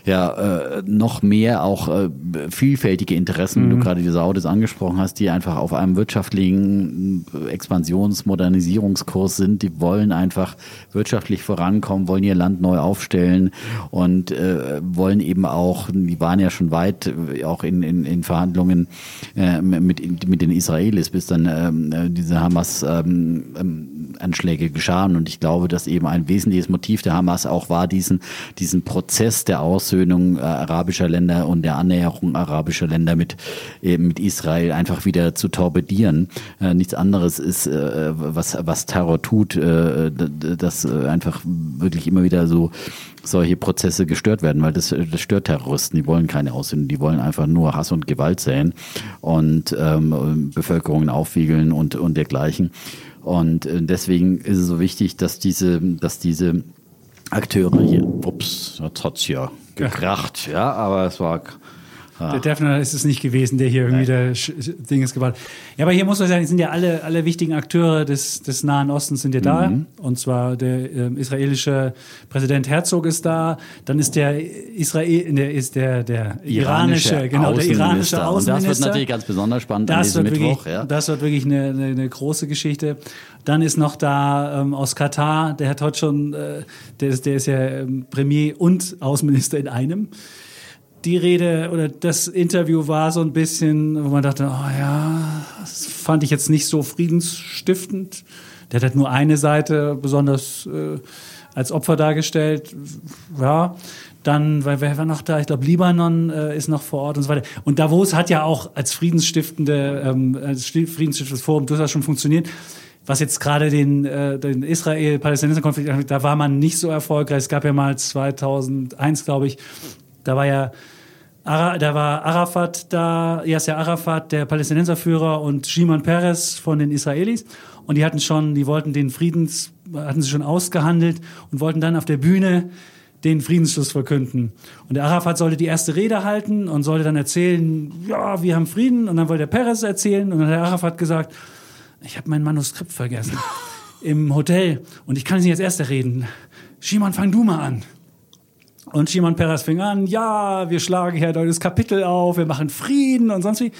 ja, äh, noch mehr auch äh, vielfältige Interessen, wie du gerade die Saudis angesprochen hast, die einfach auf einem wirtschaftlichen äh, Expansions-, Modernisierungskurs sind. Die wollen einfach wirtschaftlich vorankommen, wollen ihr Land neu aufstellen und äh, wollen eben auch, die waren ja schon weit, äh, auch in, in, in Verhandlungen äh, mit, mit den Israelis, bis dann ähm, äh, diese Hamas ähm, ähm, Anschläge geschahen. Und ich glaube, dass eben ein wesentliches Motiv der Hamas auch war, diesen, diesen Prozess der Aussöhnung äh, arabischer Länder und der Annäherung arabischer Länder mit, äh, mit Israel einfach wieder zu torpedieren. Äh, nichts anderes ist, äh, was, was Terror tut, äh, dass äh, einfach wirklich immer wieder so solche Prozesse gestört werden, weil das, das stört Terroristen. Die wollen keine Aussöhnung, die wollen einfach nur Hass und Gewalt säen und ähm, Bevölkerungen aufwiegeln und, und dergleichen. Und deswegen ist es so wichtig, dass diese, dass diese Akteure hier, ups, jetzt hat's ja gekracht, ja, aber es war Der Defner ist es nicht gewesen, der hier irgendwie der Sch- Dinges gebaut. Ja, aber hier muss man sagen, es sind ja alle, alle wichtigen Akteure des, des Nahen Ostens sind ja da. Mhm. Und zwar der ähm, israelische Präsident Herzog ist da. Dann ist der Israel, der ist der, der iranische, genau, der iranische Und das Außenminister. wird natürlich ganz besonders spannend an Das diesem wird, Mittwoch. wirklich, Ja. das wird wirklich eine, eine, eine große Geschichte. Dann ist noch da ähm, aus Katar, der hat heute schon, äh, der, ist, der ist ja ähm, Premier und Außenminister in einem. Die Rede oder das Interview war so ein bisschen, wo man dachte, oh ja, das fand ich jetzt nicht so friedensstiftend. Der hat halt nur eine Seite besonders äh, als Opfer dargestellt. Ja, dann, weil wer war noch da? Ich glaube, Libanon äh, ist noch vor Ort und so weiter. Und Davos hat ja auch als friedensstiftende, ähm, als sti- friedensstiftendes Forum durchaus schon funktioniert. Was jetzt gerade den, äh, den Israel-Palästinenser-Konflikt angeht, da war man nicht so erfolgreich. Es gab ja mal 2001, glaube ich, da war ja Ara, da war Arafat da, Yasser Arafat, der Palästinenserführer und Shimon Peres von den Israelis. Und die hatten schon, die wollten den Friedens, hatten sie schon ausgehandelt und wollten dann auf der Bühne den Friedensschluss verkünden. Und der Arafat sollte die erste Rede halten und sollte dann erzählen, ja, wir haben Frieden. Und dann wollte der Peres erzählen und dann hat der Arafat gesagt, ich habe mein Manuskript vergessen [laughs] im Hotel und ich kann es nicht als erster reden. Shimon, fang du mal an. Und Shimon Peres fing an, ja, wir schlagen hier ein neues Kapitel auf, wir machen Frieden und sonst wie.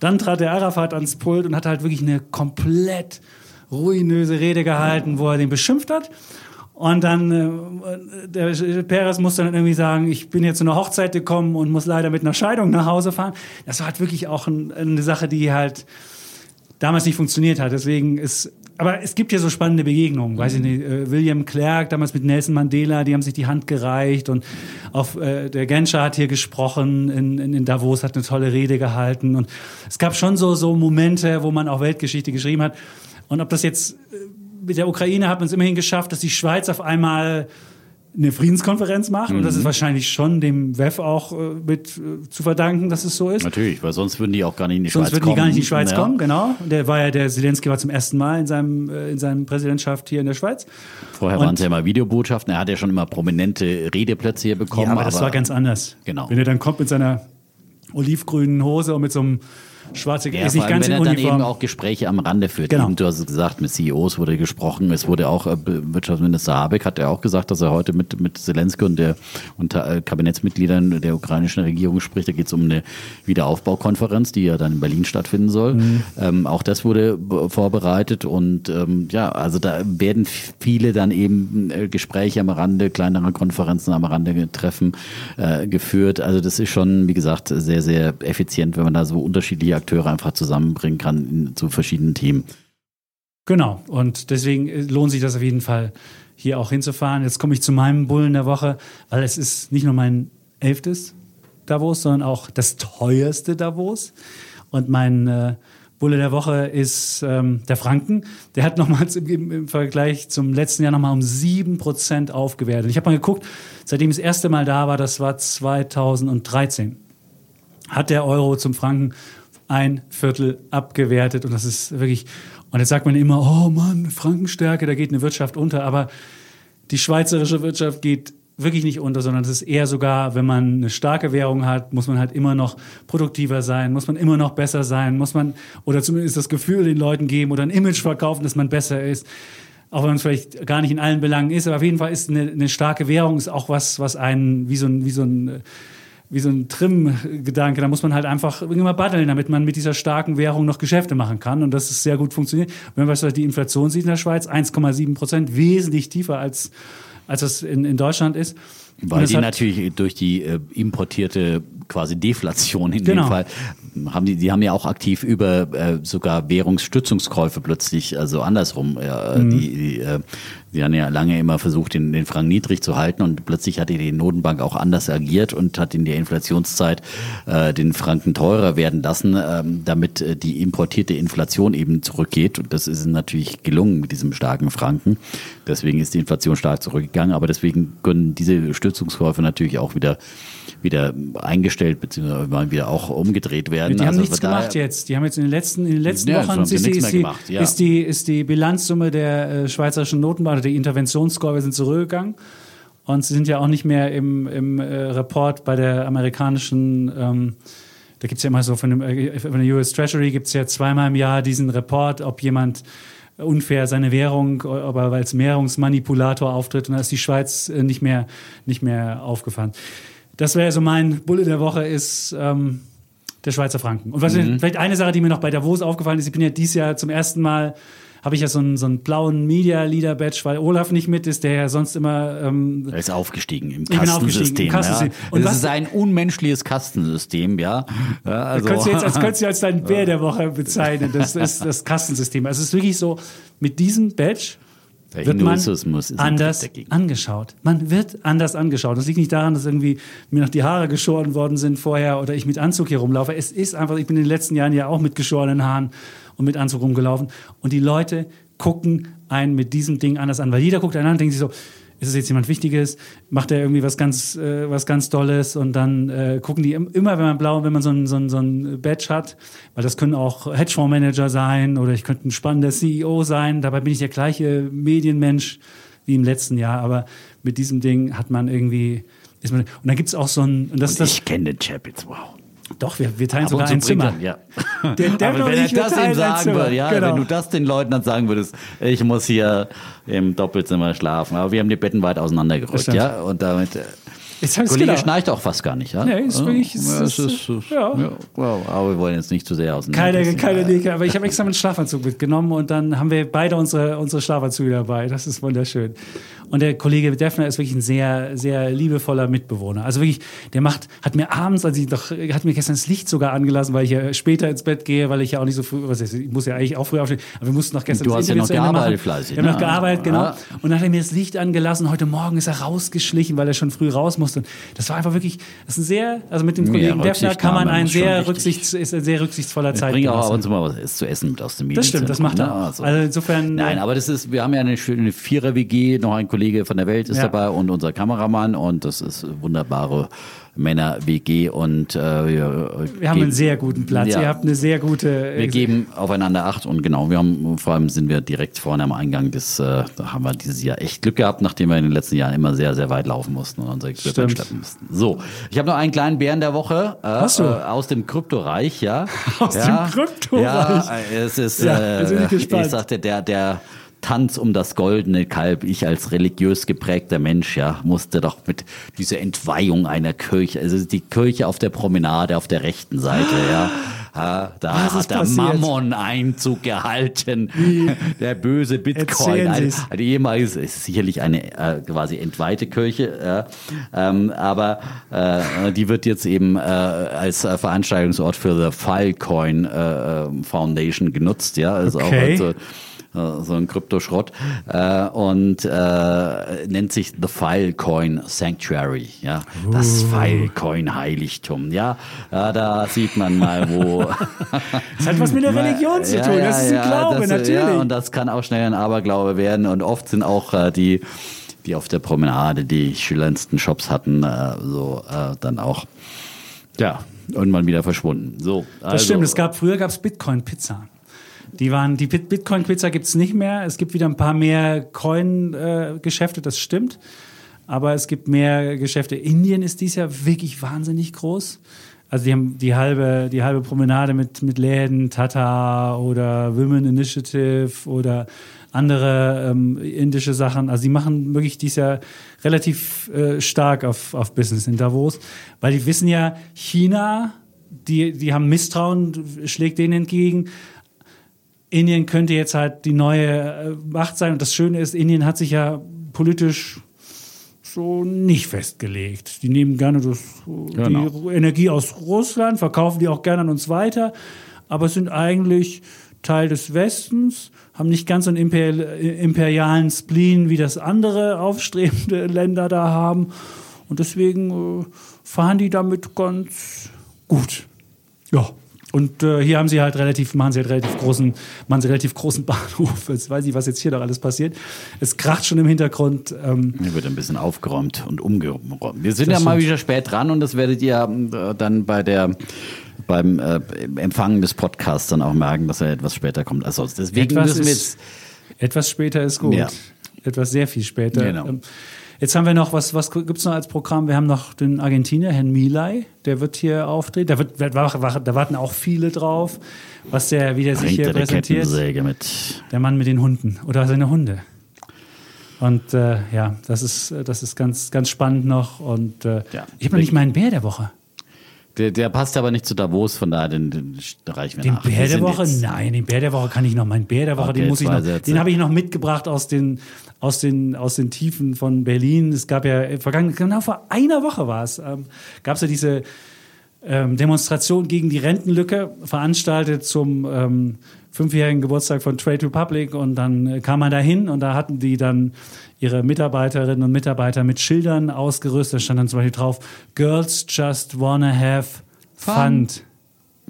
Dann trat der Arafat ans Pult und hatte halt wirklich eine komplett ruinöse Rede gehalten, wo er den beschimpft hat. Und dann, äh, der Perez muss dann irgendwie sagen, ich bin jetzt zu einer Hochzeit gekommen und muss leider mit einer Scheidung nach Hause fahren. Das war halt wirklich auch ein, eine Sache, die halt damals nicht funktioniert hat. Deswegen ist, aber es gibt ja so spannende Begegnungen. Weiß ich nicht, äh, William Clark damals mit Nelson Mandela, die haben sich die Hand gereicht und auf, äh, der Genscher hat hier gesprochen in, in, in Davos, hat eine tolle Rede gehalten und es gab schon so, so Momente, wo man auch Weltgeschichte geschrieben hat. Und ob das jetzt äh, mit der Ukraine hat man es immerhin geschafft, dass die Schweiz auf einmal eine Friedenskonferenz macht. Und das ist wahrscheinlich schon dem WEF auch äh, mit äh, zu verdanken, dass es so ist. Natürlich, weil sonst würden die auch gar nicht in die Sonst Schweiz würden kommen. die gar nicht in die Schweiz Ja. kommen, genau. Der war ja, der Zelensky war zum ersten Mal in seinem, äh, in seinem Präsidentschaft hier in der Schweiz. Vorher Und- waren es ja immer Videobotschaften. Er hat ja schon immer prominente Redeplätze hier bekommen. ja, aber, das war ganz anders. Genau. Wenn er dann kommt mit seiner olivgrünen Hose und mit so einem schwarzen, Ja, ist nicht ganz wenn er dann Uniform. eben auch Gespräche am Rande führt. Genau. Eben, du hast es gesagt, mit CEOs wurde gesprochen. Es wurde auch, äh, Wirtschaftsminister Habeck hat ja auch gesagt, dass er heute mit, mit Zelensky und der unter äh, Kabinettsmitgliedern der ukrainischen Regierung spricht. Da geht es um eine Wiederaufbaukonferenz, die ja dann in Berlin stattfinden soll. Mhm. Ähm, auch das wurde vorbereitet und ähm, ja, also da werden viele dann eben äh, Gespräche am Rande, kleinere Konferenzen am Rande Treffen äh, geführt. Also das ist schon, wie gesagt, sehr, sehr effizient, wenn man da so unterschiedliche Akteure einfach zusammenbringen kann in, zu verschiedenen Themen. Genau. Und deswegen äh, lohnt sich das auf jeden Fall, hier auch hinzufahren. Jetzt komme ich zu meinem Bullen der Woche, weil es ist nicht nur mein elftes Davos, sondern auch das teuerste Davos. Und mein äh, Bulle der Woche ist ähm, der Franken. Der hat nochmals im, im, Vergleich zum letzten Jahr nochmal um 7% aufgewertet. Ich habe mal geguckt, seitdem ich das erste Mal da war, das war 2013, hat der Euro zum Franken ein Viertel abgewertet. Und das ist wirklich, und jetzt sagt man immer, oh Mann, Frankenstärke, da geht eine Wirtschaft unter. Aber die schweizerische Wirtschaft geht wirklich nicht unter, sondern es ist eher sogar, wenn man eine starke Währung hat, muss man halt immer noch produktiver sein, muss man immer noch besser sein, muss man oder zumindest das Gefühl den Leuten geben oder ein Image verkaufen, dass man besser ist. Auch wenn man es vielleicht gar nicht in allen Belangen ist, aber auf jeden Fall ist eine, eine starke Währung ist auch was, was einen wie so ein, wie so ein wie so ein Trim-Gedanke. Da muss man halt einfach immer buddeln, damit man mit dieser starken Währung noch Geschäfte machen kann. Und das ist sehr gut funktioniert. Wenn man die Inflation sieht in der Schweiz, 1,7 Prozent, wesentlich tiefer als, als das in, in Deutschland ist. Weil die natürlich durch die äh, importierte quasi Deflation in Genau. dem Fall haben die, die haben ja auch aktiv über äh, sogar Währungsstützungskäufe plötzlich, also andersrum. Ja, Mhm. Die, die, äh, die haben ja lange immer versucht, den, den Franken niedrig zu halten und plötzlich hat die Notenbank auch anders agiert und hat in der Inflationszeit äh, den Franken teurer werden lassen, ähm, damit äh, die importierte Inflation eben zurückgeht. Und das ist natürlich gelungen mit diesem starken Franken. Deswegen ist die Inflation stark zurückgegangen, aber deswegen können diese Stützungskäufe natürlich auch wieder wieder eingestellt bzw. mal wieder auch umgedreht werden. Die haben Also nichts gemacht jetzt. Die haben jetzt in den letzten, in den letzten Ja, Wochen sie ist ist, gemacht, ja. ist, die, ist die Bilanzsumme der äh, schweizerischen Notenbank, die Interventionskurve sind zurückgegangen. Und sie sind ja auch nicht mehr im, im äh, Report bei der amerikanischen, ähm, da gibt's ja immer so von, dem, äh, von der US Treasury gibt's ja zweimal im Jahr diesen Report, ob jemand unfair seine Währung, aber weil es Währungsmanipulator auftritt und da ist die Schweiz äh, nicht mehr, nicht mehr aufgefahren. Das wäre so mein Bulle der Woche ist ähm, der Schweizer Franken. Und was vielleicht eine Sache, die mir noch bei Davos aufgefallen ist, ich bin ja dieses Jahr zum ersten Mal habe ich ja so einen, so einen blauen Media Leader Badge, weil Olaf nicht mit ist, der ja sonst immer ähm, Er ist aufgestiegen im bin aufgestiegen im Kastensystem. Kastensystem. Ja. Und das was- ist ein unmenschliches Kastensystem, ja. ja also, könntest du jetzt als als deinen [laughs] Bär der Woche bezeichnen. Das ist das Kastensystem. Also es ist wirklich so, mit diesem Badge Der wird man Hinduismus ist ein anders angeschaut. Man wird anders angeschaut. Das liegt nicht daran, dass irgendwie mir noch die Haare geschoren worden sind vorher oder ich mit Anzug hier rumlaufe. Es ist einfach, ich bin in den letzten Jahren ja auch mit geschorenen Haaren und mit Anzug rumgelaufen. Und die Leute gucken einen mit diesem Ding anders an. Weil jeder guckt einen an und denkt sich so, ist es jetzt jemand Wichtiges? Macht er irgendwie was ganz, äh, was ganz Tolles? Und dann äh, gucken die im- immer, wenn man blau, wenn man so ein, so ein, so ein Badge hat, weil das können auch Hedgefondsmanager sein oder ich könnte ein spannender CEO sein. Dabei bin ich der gleiche Medienmensch wie im letzten Jahr, aber mit diesem Ding hat man irgendwie, ist man, und dann gibt's auch so ein, und das ist Und das, ich kenne den Chapitz, wow. Doch, wir, wir teilen Ab sogar ein Zimmer. er- Ja. Der Devil [laughs] Aber wenn ich, das ihm sagen würde, ja, Genau. wenn du das den Leuten dann sagen würdest, ich muss hier im Doppelzimmer schlafen. Aber wir haben die Betten weit auseinandergerückt, ja. Und damit, äh, Kollege genau. schnarcht auch fast gar nicht, ja? Nee, ist wirklich- es ja, es ist, ist, ja. ja. aber wir wollen jetzt nicht zu sehr aus dem Keine, keine Dicke, aber ich habe extra meinen Schlafanzug mitgenommen und dann haben wir beide unsere, unsere Schlafanzüge dabei. Das ist wunderschön. Und der Kollege Defner ist wirklich ein sehr, sehr liebevoller Mitbewohner. Also wirklich, der macht, hat mir abends, als ich doch, hat mir gestern das Licht sogar angelassen, weil ich ja später ins Bett gehe, weil ich ja auch nicht so früh, was ist, ich muss ja eigentlich auch früh aufstehen, aber wir mussten noch gestern Du das hast ja Interview noch zu Ende gearbeitet fleißig, Wir haben ne? noch gearbeitet, genau. Ja. Und dann hat er mir das Licht angelassen. Heute Morgen ist er rausgeschlichen, weil er schon früh raus musste. Und das war einfach wirklich, das ist ein sehr, also mit dem Ja, Kollegen Defner kann man ein sehr rücksichts, ist ein sehr rücksichtsvoller Ich Zeit. bringe auch ab und zu mal was zu essen mit aus dem Das stimmt, das macht er. Auch. Also insofern. Nein, äh, aber das ist, wir haben ja eine schöne Vierer-WG, noch ein Kollege von der Welt ist Ja. dabei und unser Kameramann und das ist wunderbare Männer-WG und äh, wir, wir haben einen sehr guten Platz. Ja. Ihr habt eine sehr gute. äh, Wir geben aufeinander Acht und genau, wir haben vor allem sind wir direkt vorne am Eingang des, äh, da haben wir dieses Jahr echt Glück gehabt, nachdem wir in den letzten Jahren immer sehr, sehr weit laufen mussten und unser Equipment schleppen mussten. So, ich habe noch einen kleinen Bären der Woche äh, Hast du? Äh, aus dem Kryptoreich, ja. [laughs] Aus ja, dem Kryptoreich. Ja, äh, es ist, Ja, äh, ich ich sagte, der, der Tanz um das goldene Kalb. Ich als religiös geprägter Mensch, ja, musste doch mit dieser Entweihung einer Kirche, also die Kirche auf der Promenade auf der rechten Seite, ja. Da Was ist hat der passiert? Mammon Einzug gehalten. [laughs] Der böse Bitcoin. Eine, eine ehemalige, es ist sicherlich eine äh, quasi entweihte Kirche, ja. ähm, aber äh, die wird jetzt eben äh, als äh, Veranstaltungsort für the Filecoin äh, äh, Foundation genutzt, ja. Also Okay. auch so, äh, so ein Kryptoschrott äh, und äh, nennt sich The Filecoin Sanctuary, ja, das Uh. Filecoin Heiligtum, ja, ja, da sieht man mal, wo [laughs] Das hat was mit der [laughs] Religion zu tun. das ist ein Glaube, das, natürlich. Ja, und das kann auch schnell ein Aberglaube werden und oft sind auch äh, die die auf der Promenade die schillerndsten Shops hatten, äh, so äh, dann auch ja irgendwann wieder verschwunden. So, das also, stimmt. Es gab, früher gab es Bitcoin-Pizza. Die waren, die Bit- Bitcoin-Pizza gibt es nicht mehr. Es gibt wieder ein paar mehr Coin-Geschäfte, das stimmt. Aber es gibt mehr Geschäfte. Indien ist dies Jahr wirklich wahnsinnig groß. Also die haben die halbe, die halbe Promenade mit, mit Läden, Tata oder Women Initiative oder andere ähm, indische Sachen. Also die machen wirklich dies Jahr relativ äh, stark auf, auf Business in Davos, weil die wissen ja, China, die, die haben Misstrauen, schlägt denen entgegen. Indien könnte jetzt halt die neue äh, Macht sein. Und das Schöne ist, Indien hat sich ja politisch so nicht festgelegt. Die nehmen gerne das, Genau. die Energie aus Russland, verkaufen die auch gerne an uns weiter, aber sind eigentlich Teil des Westens, haben nicht ganz so einen imperial, imperialen Spleen, wie das andere aufstrebende [laughs] Länder da haben. Und deswegen äh, fahren die damit ganz gut. Ja. Und äh, hier haben sie halt relativ, machen sie halt relativ großen, machen sie relativ großen [laughs] Bahnhof. Jetzt weiß ich, was jetzt hier noch alles passiert. Es kracht schon im Hintergrund. Ähm, Hier wird ein bisschen aufgeräumt und umgeräumt. Wir sind ja mal wieder spät dran und das werdet ihr äh, dann bei der beim äh, Empfangen des Podcasts dann auch merken, dass er etwas später kommt. Also deswegen Etwas müssen wir jetzt Etwas später ist gut. Ja. Etwas sehr viel später. Genau. Ähm, Jetzt haben wir noch, was, was gibt's noch als Programm? Wir haben noch den Argentinier, Herrn Milay, der wird hier auftreten. Da, wird, da warten auch viele drauf, was der wieder sich bringt hier er die präsentiert. Der Mann mit den Hunden oder seine Hunde. Und äh, ja, das ist, das ist ganz, ganz spannend noch. Und äh, Ja. ich habe noch nicht meinen Bär der Woche. Der, der passt aber nicht zu Davos, von daher den, den reichen wir Den nach. Bär der Woche? Nein, den Bär der Woche kann ich noch. Mein Bär der Woche, Okay, den muss ich noch. Sätze. Den habe ich noch mitgebracht aus den, aus den, aus den Tiefen von Berlin. Es gab ja vergangen, genau vor einer Woche war es, ähm, gab es ja diese ähm, Demonstration gegen die Rentenlücke, veranstaltet zum ähm, fünfjährigen Geburtstag von Trade Republic. Und dann äh, kam man da hin und da hatten die dann ihre Mitarbeiterinnen und Mitarbeiter mit Schildern ausgerüstet. Da stand dann zum Beispiel drauf, Girls just wanna have Fun.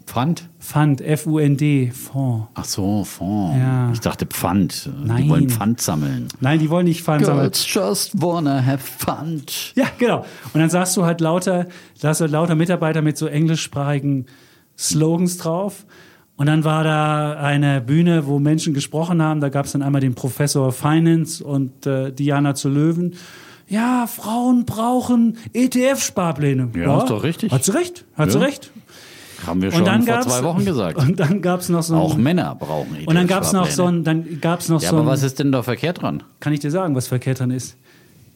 Fund. Pfand? Fund, Fonds. Ach so, Fonds. Ja. Ich dachte Pfand. Die Nein. wollen Pfand sammeln. Nein, die wollen nicht Fund sammeln. Girls just wanna have fun. Ja, genau. Und dann sagst du halt lauter, da hast du halt lauter Mitarbeiter mit so englischsprachigen Slogans drauf. Und dann war da eine Bühne, wo Menschen gesprochen haben. Da gab es dann einmal den Professor Finance und äh, Diana zu Löwen. Ja, Frauen brauchen ETF-Sparpläne. Ja, ist doch richtig. Hat sie recht, hat sie Ja. recht. Haben wir schon vor zwei Wochen gesagt. Und dann gab es noch so ein, Auch Männer brauchen Und dann gab es noch so ein, dann gab's noch Ja, so aber was ist denn da verkehrt dran? kann ich dir sagen, was verkehrt dran ist?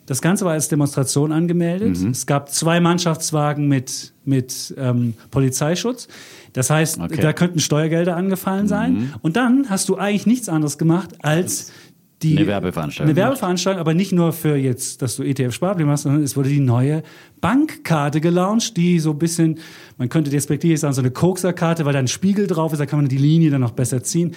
Das Ganze war als Demonstration angemeldet. Mhm. Es gab zwei Mannschaftswagen mit, mit ähm, Polizeischutz. Das heißt, Okay. Mhm. da könnten Steuergelder angefallen sein. Und dann hast du eigentlich nichts anderes gemacht, als die, Eine Werbeveranstaltung Eine Werbeveranstaltung, aber nicht nur für jetzt, dass du ETF-Sparplan machst, sondern es wurde die neue Bankkarte gelauncht, die so ein bisschen, man könnte despektierlich sagen, so eine Kokserkarte, weil da ein Spiegel drauf ist, da kann man die Linie dann noch besser ziehen.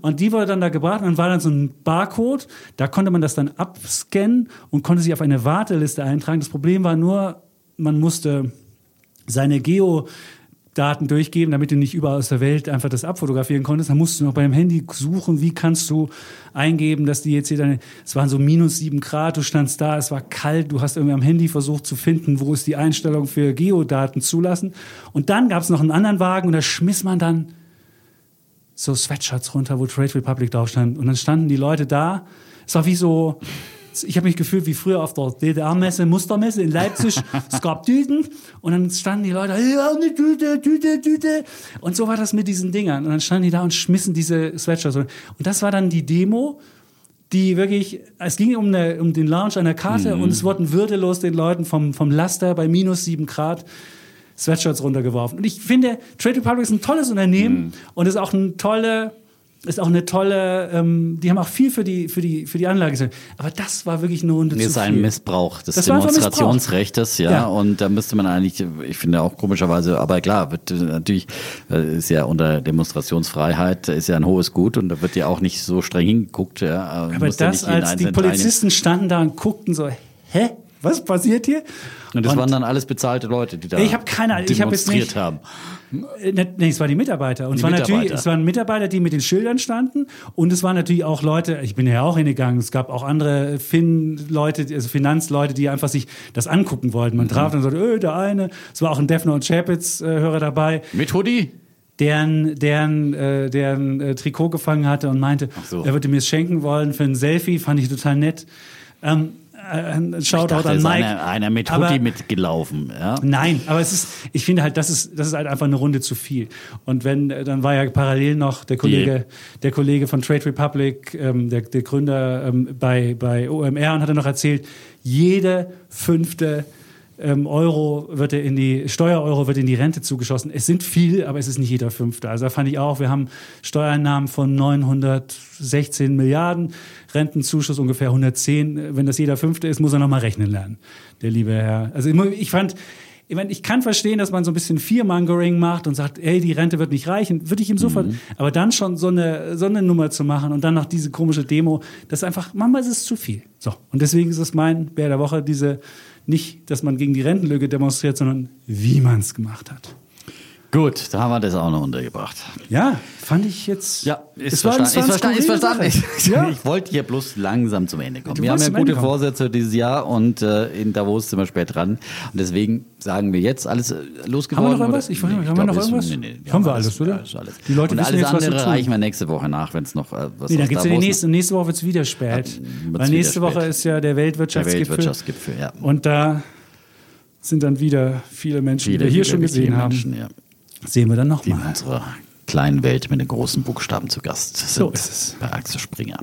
Und die wurde dann da gebracht und dann war dann so ein Barcode, da konnte man das dann abscannen und konnte sich auf eine Warteliste eintragen. Das Problem war nur, man musste seine Geo Daten durchgeben, damit du nicht überall aus der Welt einfach das abfotografieren konntest. Dann musst du noch beim Handy suchen, wie kannst du eingeben, dass die jetzt hier deine, es waren so minus sieben Grad, du standst da, es war kalt, du hast irgendwie am Handy versucht zu finden, wo ist die Einstellung für Geodaten zulassen. Und dann gab es noch einen anderen Wagen und da schmiss man dann so Sweatshirts runter, wo Trade Republic drauf stand. Und dann standen die Leute da. Es war wie so, ich habe mich gefühlt wie früher auf der DDR-Messe, Mustermesse in Leipzig. es gab Tüten und dann standen die Leute, ja, eine Tüte, Tüte, Tüte. Und so war das mit diesen Dingern. Und dann standen die da und schmissen diese Sweatshirts. Und das war dann die Demo, die wirklich, es ging um, eine, um den Launch einer Karte und es wurden würdelos den Leuten vom, vom Laster bei minus sieben Grad Sweatshirts runtergeworfen. Und ich finde, Trade Republic ist ein tolles Unternehmen und ist auch eine tolle, ist auch eine tolle, ähm, die haben auch viel für die, für die, für die Anlage gesagt. Aber das war wirklich eine Runde Das zu ist ein. Missbrauch des Das Demonstrationsrechtes, ja, Ja. Und da müsste man eigentlich, ich finde auch komischerweise, aber klar, wird äh, natürlich äh, ist ja unter Demonstrationsfreiheit ist ja ein hohes Gut und da wird ja auch nicht so streng hingeguckt. Ja, Aber das, als die Polizisten standen da und guckten so, hä? Was passiert hier? und das waren dann alles bezahlte Leute, die da Ich habe keine Ahnung, ich habe jetzt demonstriert nicht- haben. Äh, ne- Nee, es waren die Mitarbeiter. Und Die es waren natürlich, Mitarbeiter. es waren Mitarbeiter, die mit den Schildern standen. Und es waren natürlich auch Leute, ich bin ja auch hingegangen, es gab auch andere Fin-Leute, also Finanzleute, die einfach sich das angucken wollten. Mhm. Man traf dann so, öh, der eine. Es war auch ein Defner und Chapitz-Hörer dabei, Mit Hoodie? deren, deren, äh, deren äh, Trikot gefangen hatte und meinte, so. er würde mir es schenken wollen für ein Selfie, fand ich total nett. Ähm, äh, ein Ich Shoutout dachte, an ist Mike. einer, einer mit Aber- Hoodie mitgelaufen. Ja? Nein, aber es ist, ich finde halt, das ist, das ist halt einfach eine Runde zu viel. Und wenn, äh, dann war ja parallel noch der Kollege, der Kollege von Trade Republic, ähm, der, der Gründer ähm, bei, bei OMR und hat dann noch erzählt, jede fünfte ähm, Euro wird er in die, Steuereuro wird in die Rente zugeschossen. Es sind viel, aber es ist nicht jeder fünfte. Also da fand ich auch, wir haben Steuereinnahmen von 916 Milliarden, Rentenzuschuss ungefähr 110. Wenn das jeder fünfte ist, muss er nochmal rechnen lernen, der liebe Herr. Also ich fand, ich, meine, ich kann verstehen, dass man so ein bisschen Fearmongering macht und sagt, ey, die Rente wird nicht reichen, würde ich ihm sofort. Aber dann schon so eine, so eine Nummer zu machen und dann noch diese komische Demo, das ist einfach, manchmal ist es zu viel. So. Und deswegen ist es mein Bär der Woche, diese, nicht, dass man gegen die Rentenlücke demonstriert, sondern wie man es gemacht hat. Gut, da haben wir das auch noch untergebracht. Ja, fand ich jetzt. Ja, ist es war- verstanden. es war ist eine verstanden, ist skurrile verstanden. Sache. [laughs] Ja. Ich wollte hier bloß langsam zum Ende kommen. Du wir haben ja gute kommen. Vorsätze dieses Jahr und äh, in Davos sind wir spät dran. Und deswegen sagen wir jetzt alles äh, losgeworden. Haben wir noch irgendwas? Ich Nee, haben wir glaub, noch ist- irgendwas? Nee, nee, wir Haben wir alles, oder? Ja, ist alles. Die Leute und alles jetzt, was andere tun. reichen wir nächste Woche nach, wenn es noch äh, was Nee, dann aus gibt's ja die nächste, nächste Woche wird es wieder spät. wird's Weil nächste Woche spät. ist ja der der Weltwirtschaftsgipfel. Weltwirtschaftsgipfel. Ja. Und da sind dann wieder viele Menschen, die wir hier schon gesehen haben. Menschen, ja, Sehen wir dann die in nochmal. unserer kleinen Welt mit den großen Buchstaben zu Gast sind. So ist es. Bei Axel Springer.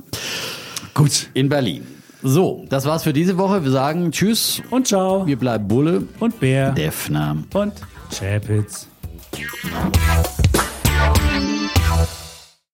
Gut. In Berlin. So, das war's für diese Woche. Wir sagen Tschüss. Und ciao. Wir bleiben Bulle. Und Bär. Defner. Und Chapitz.